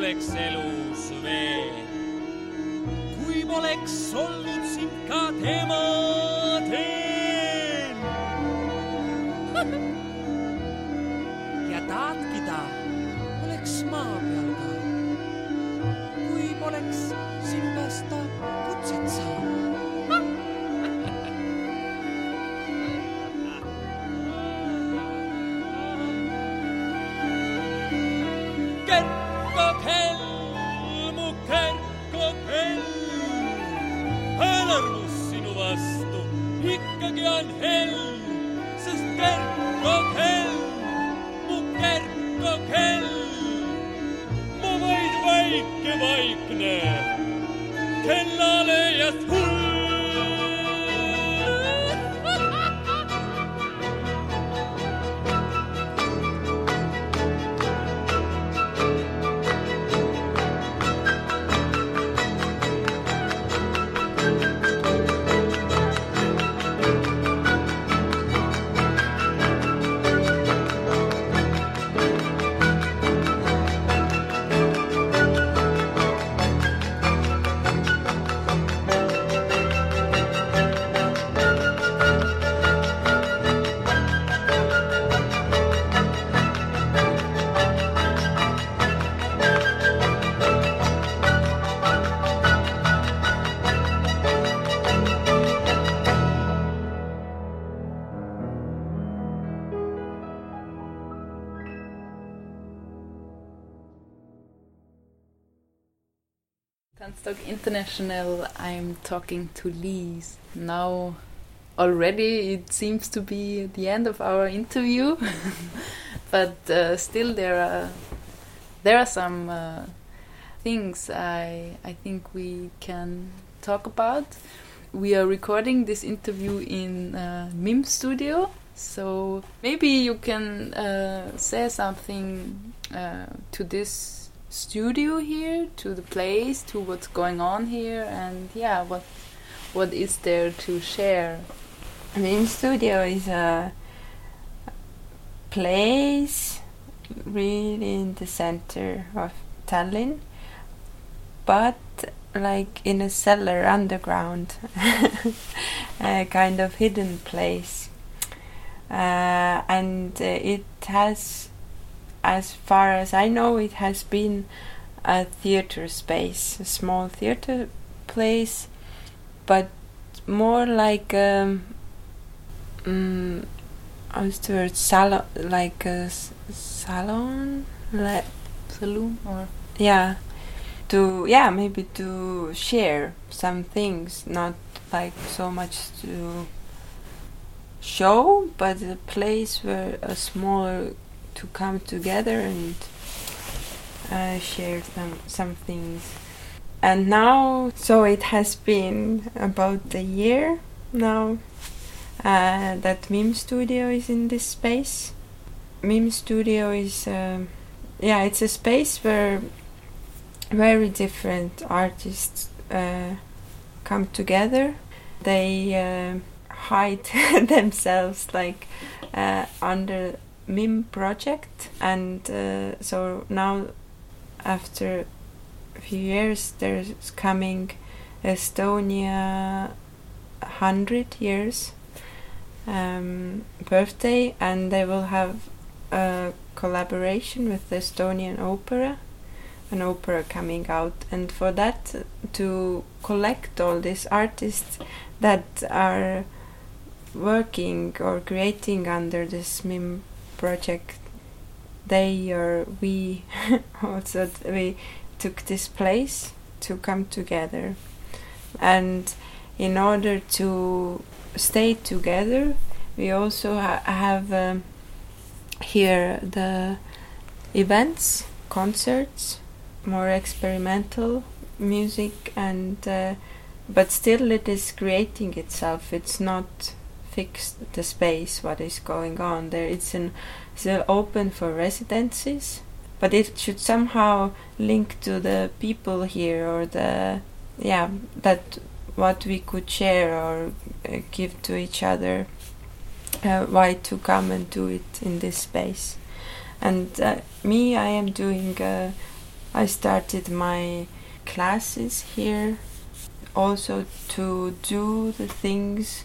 oleks elus veel kui poleks olnud sind ka tema teen. ja tahtki ta oleks maa peal ka, kui poleks sinu käest ta kutset saanud. International, I'm talking to Liis. Now, already it seems to be the end of our interview, [LAUGHS] but uh, still there are there are some uh, things I I think we can talk about. We are recording this interview in uh, MIM Studio, so maybe you can uh, say something uh, to this studio here, to the place, to what's going on here, and yeah, what what is there to share? Mim Studio is a place really in the center of Tallinn, but like in a cellar underground, [LAUGHS] a kind of hidden place. Uh, and uh, it has as far as I know, it has been a theater space, a small theater place, but more like um, mm, what's the word? Salon, like a s- salon, like Saloon or yeah, to yeah maybe to share some things, not like so much to show, but a place where a smaller to come together and uh, share some some things. And now, so it has been about a year now uh, that Mim Studio is in this space. Mim Studio is, um yeah, it's a space where very different artists uh, come together. They uh, hide [LAUGHS] themselves like uh, under MIM project, and uh, so now after a few years, there's coming Estonia hundred years um, birthday, and they will have a collaboration with the Estonian Opera, an opera coming out, and for that to collect all these artists that are working or creating under this MIM project, they or we [LAUGHS] also we took this place to come together, and in order to stay together, we also ha- have um, here the events, concerts, more experimental music, and uh, but still it is creating itself. It's not fixed the space what is going on there. It's an still open for residencies, but it should somehow link to the people here or the yeah that what we could share or uh, give to each other. Uh, why to come and do it in this space? And uh, me, I am doing. Uh, I started my classes here also to do the things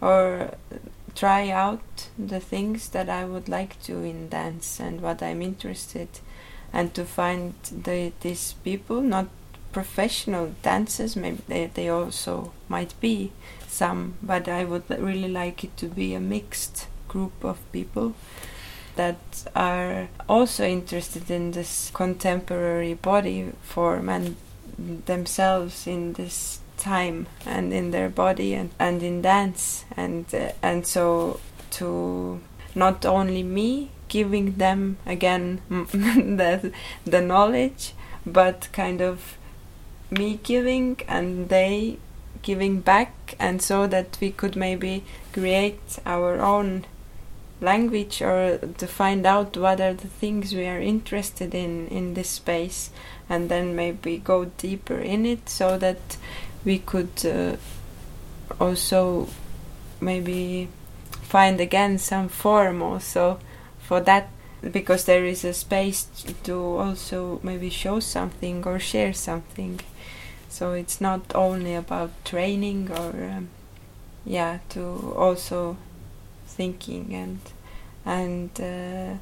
or try out the things that I would like to in dance and what I'm interested and to find the, these people not professional dancers maybe they, they also might be some but I would really like it to be a mixed group of people that are also interested in this contemporary body form and themselves in this time and in their body and, and in dance. And uh, and so to not only me giving them again [LAUGHS] the the knowledge but kind of me giving and they giving back. And so that we could maybe create our own language or to find out what are the things we are interested in in this space. And then maybe go deeper in it so that we could uh, also maybe find again some form also for that because there is a space to also maybe show something or share something. So it's not only about training or um, yeah to also thinking and and uh,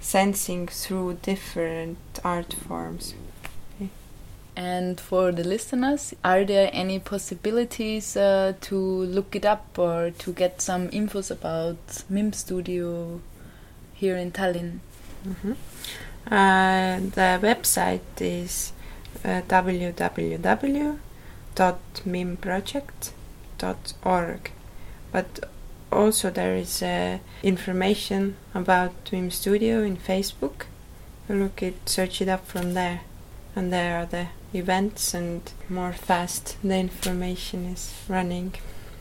sensing through different art forms And for the listeners, are there any possibilities uh, to look it up or to get some infos about MIM Studio here in Tallinn? Uh, the website is uh, www.mimproject.org. But also there is uh, information about Mim Studio in Facebook. Look it, search it up from there, and there are the events and more fast the information is running.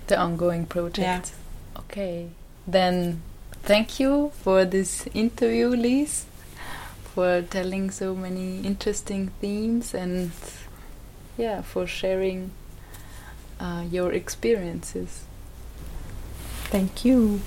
The ongoing project. Yeah. Okay. Then thank you for this interview, Liis, for telling so many interesting themes and yeah, for sharing uh, your experiences. Thank you.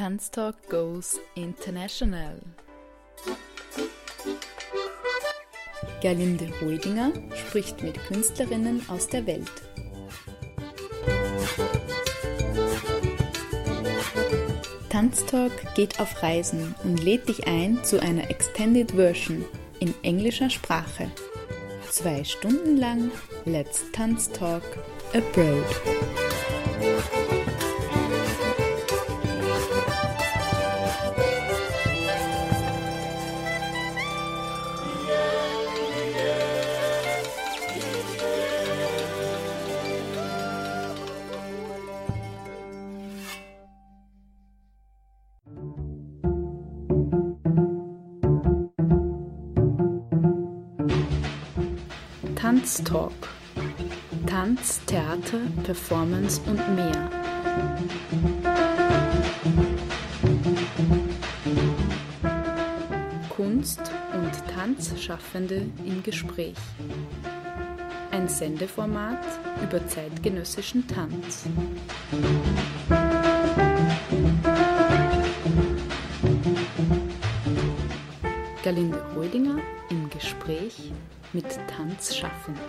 Tanztalk goes international. Gerlinde Hoidinger spricht mit Künstlerinnen aus der Welt. Tanztalk geht auf Reisen und lädt dich ein zu einer Extended Version in englischer Sprache. Zwei Stunden lang Let's Tanztalk Abroad. Performance und mehr. Kunst und Tanzschaffende im Gespräch. Ein Sendeformat über zeitgenössischen Tanz. Galinde Hoidinger im Gespräch mit Tanzschaffenden.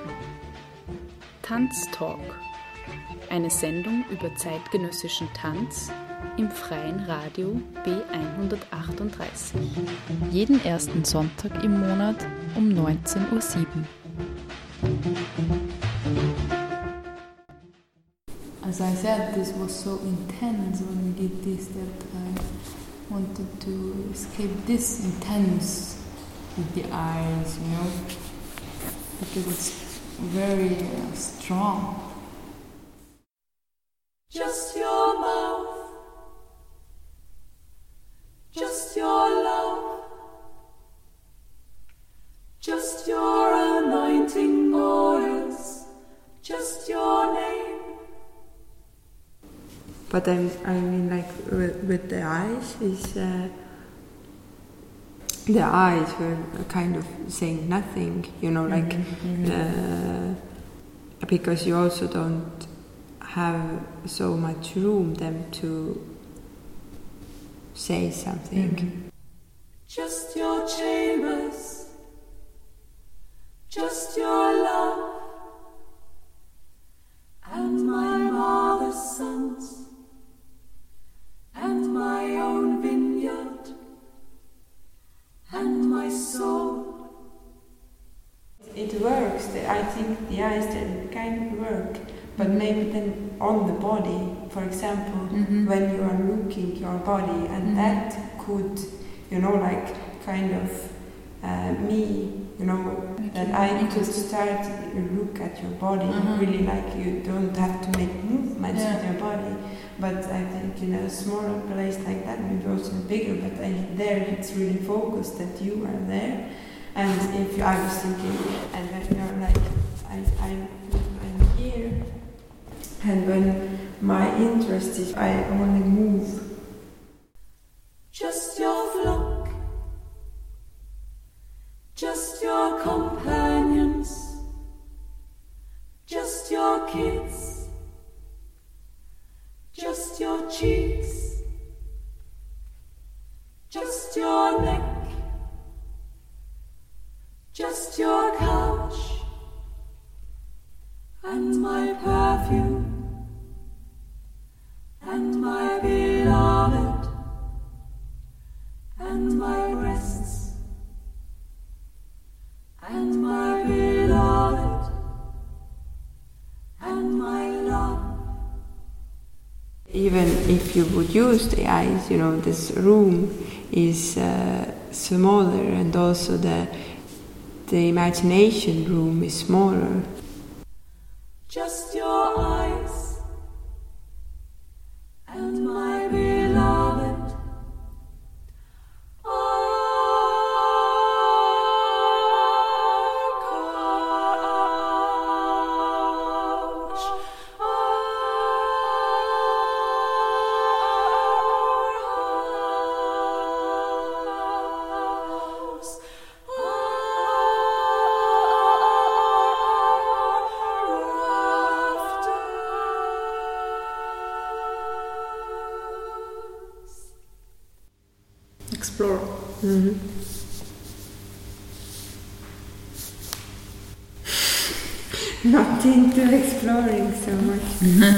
Tanztalk. Eine Sendung über zeitgenössischen Tanz im freien Radio B138. Jeden ersten Sonntag im Monat um 19.07 Uhr. As I said, this was so intense when we did this that I wanted to escape this intense with the eyes, you know, because it's very uh, strong. Just your mouth, just your love, just your anointing oils, just your name. But I, I mean, like with, with the eyes, is uh, the eyes were kind of saying nothing, you know, like uh, because you also don't have so much room them to say something. Mm-hmm. Just your chambers, just your love, and my mother's sons, and my own vineyard, and my soul. It works. I think the eyes can work, but maybe then on the body, for example, mm-hmm. when you are looking your body, and mm-hmm. that could, you know, like kind of uh, me, you know, that I could start to look at your body, mm-hmm. really like you don't have to make movements with your body. But I think in a smaller place like that, maybe also bigger, but I, there it's really focused that you are there. And if you, I was thinking, and when you're like, I, here, and when my interest is, I only move. Use the eyes, you know, this room is uh, smaller, and also the the imagination room is smaller. So much. [LAUGHS]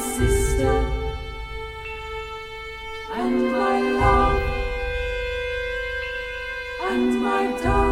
My sister and my love and my daughter.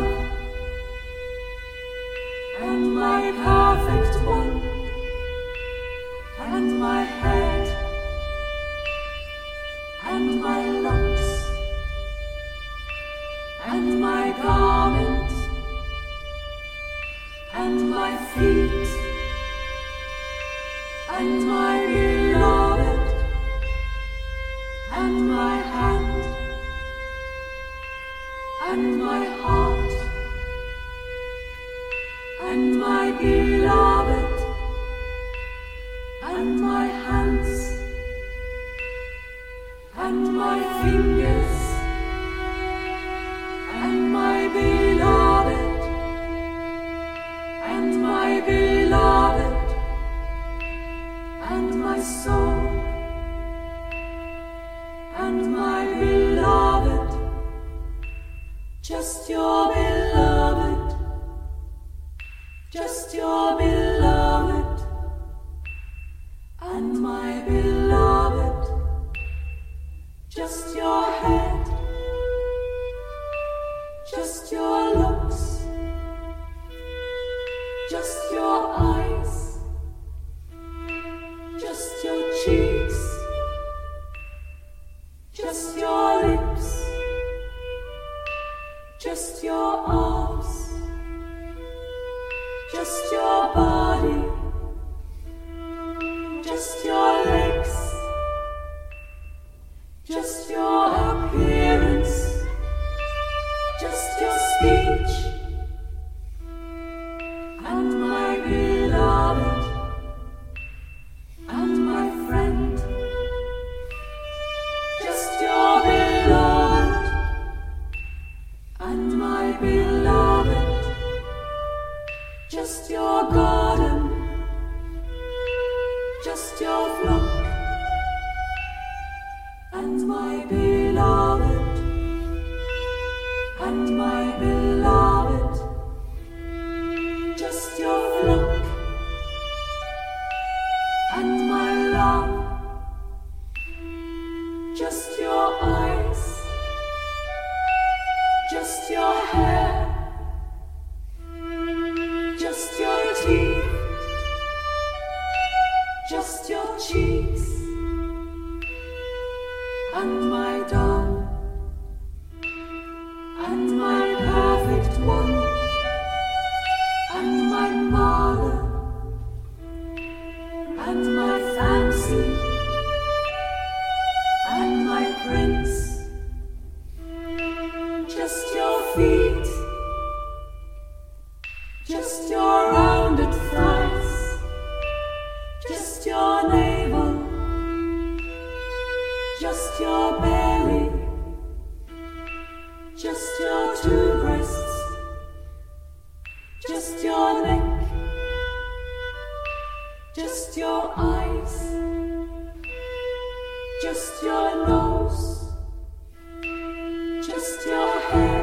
Just your eyes, just your nose, just your hair.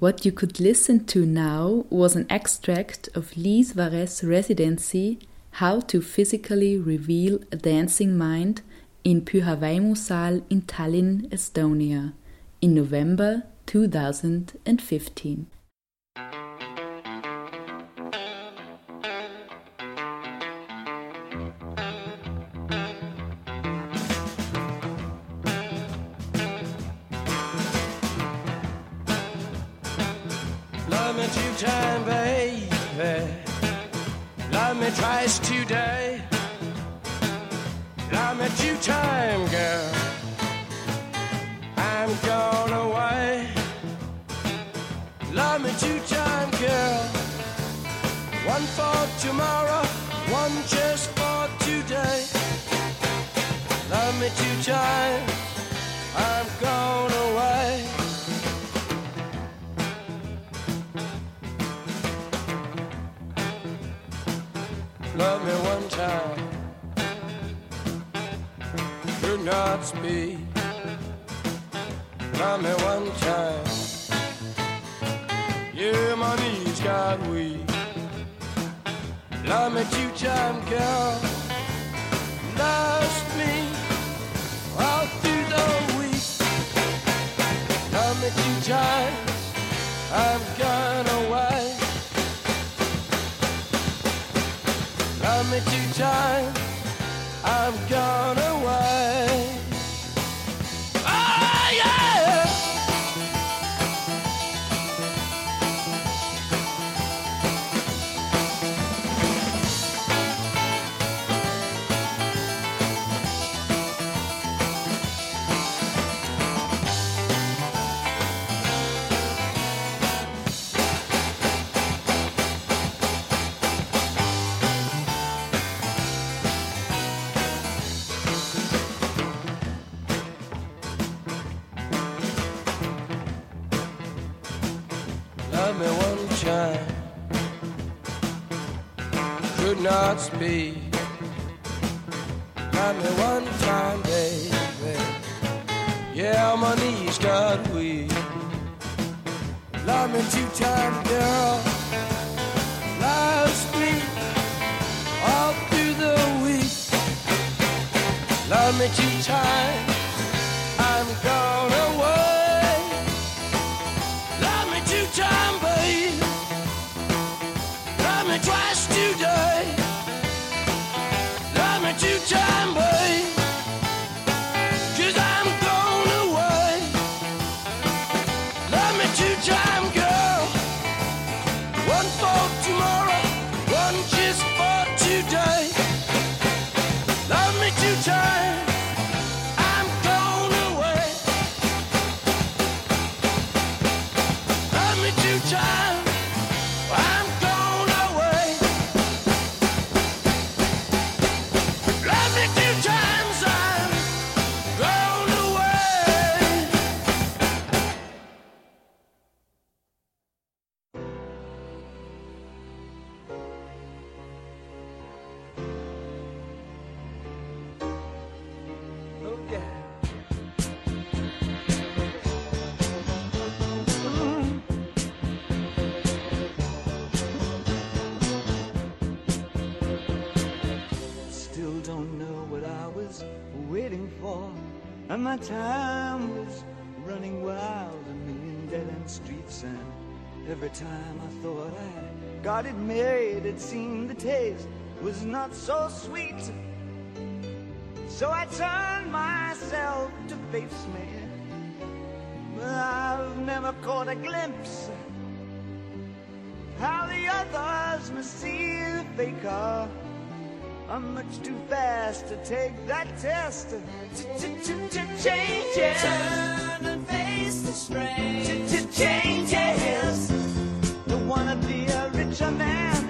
What you could listen to now was an extract of Liis Vares' residency, How to Physically Reveal a Dancing Mind, in Pyhävaimo Saal in Tallinn, Estonia, in November 2015. choo-choo girl. Love not so sweet. So I turned myself to face me. But I've never caught a glimpse how the others must see the faker. I'm much too fast to take that test. Changes. Turn and face the strain. Changes. Don't wanna be a richer man.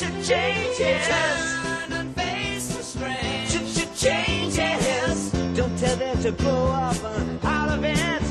Changes. And face the strange. Changes. Don't tell them to blow up out of it.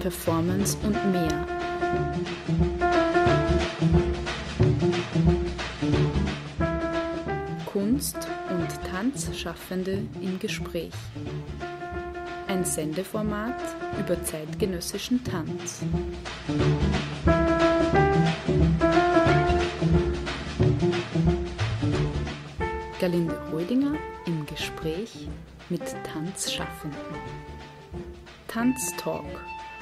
Performance und mehr. Kunst- und Tanzschaffende im Gespräch. Ein Sendeformat über zeitgenössischen Tanz. Galinde Rödinger im Gespräch mit Tanzschaffenden. Tanztalk.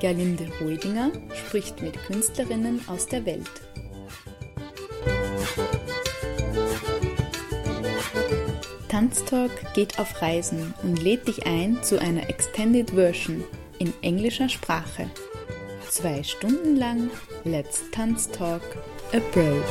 Gerlinde Rödinger spricht mit Künstlerinnen aus der Welt. Tanztalk geht auf Reisen und lädt dich ein zu einer Extended Version in englischer Sprache. Zwei Stunden lang Let's Tanztalk Abroad.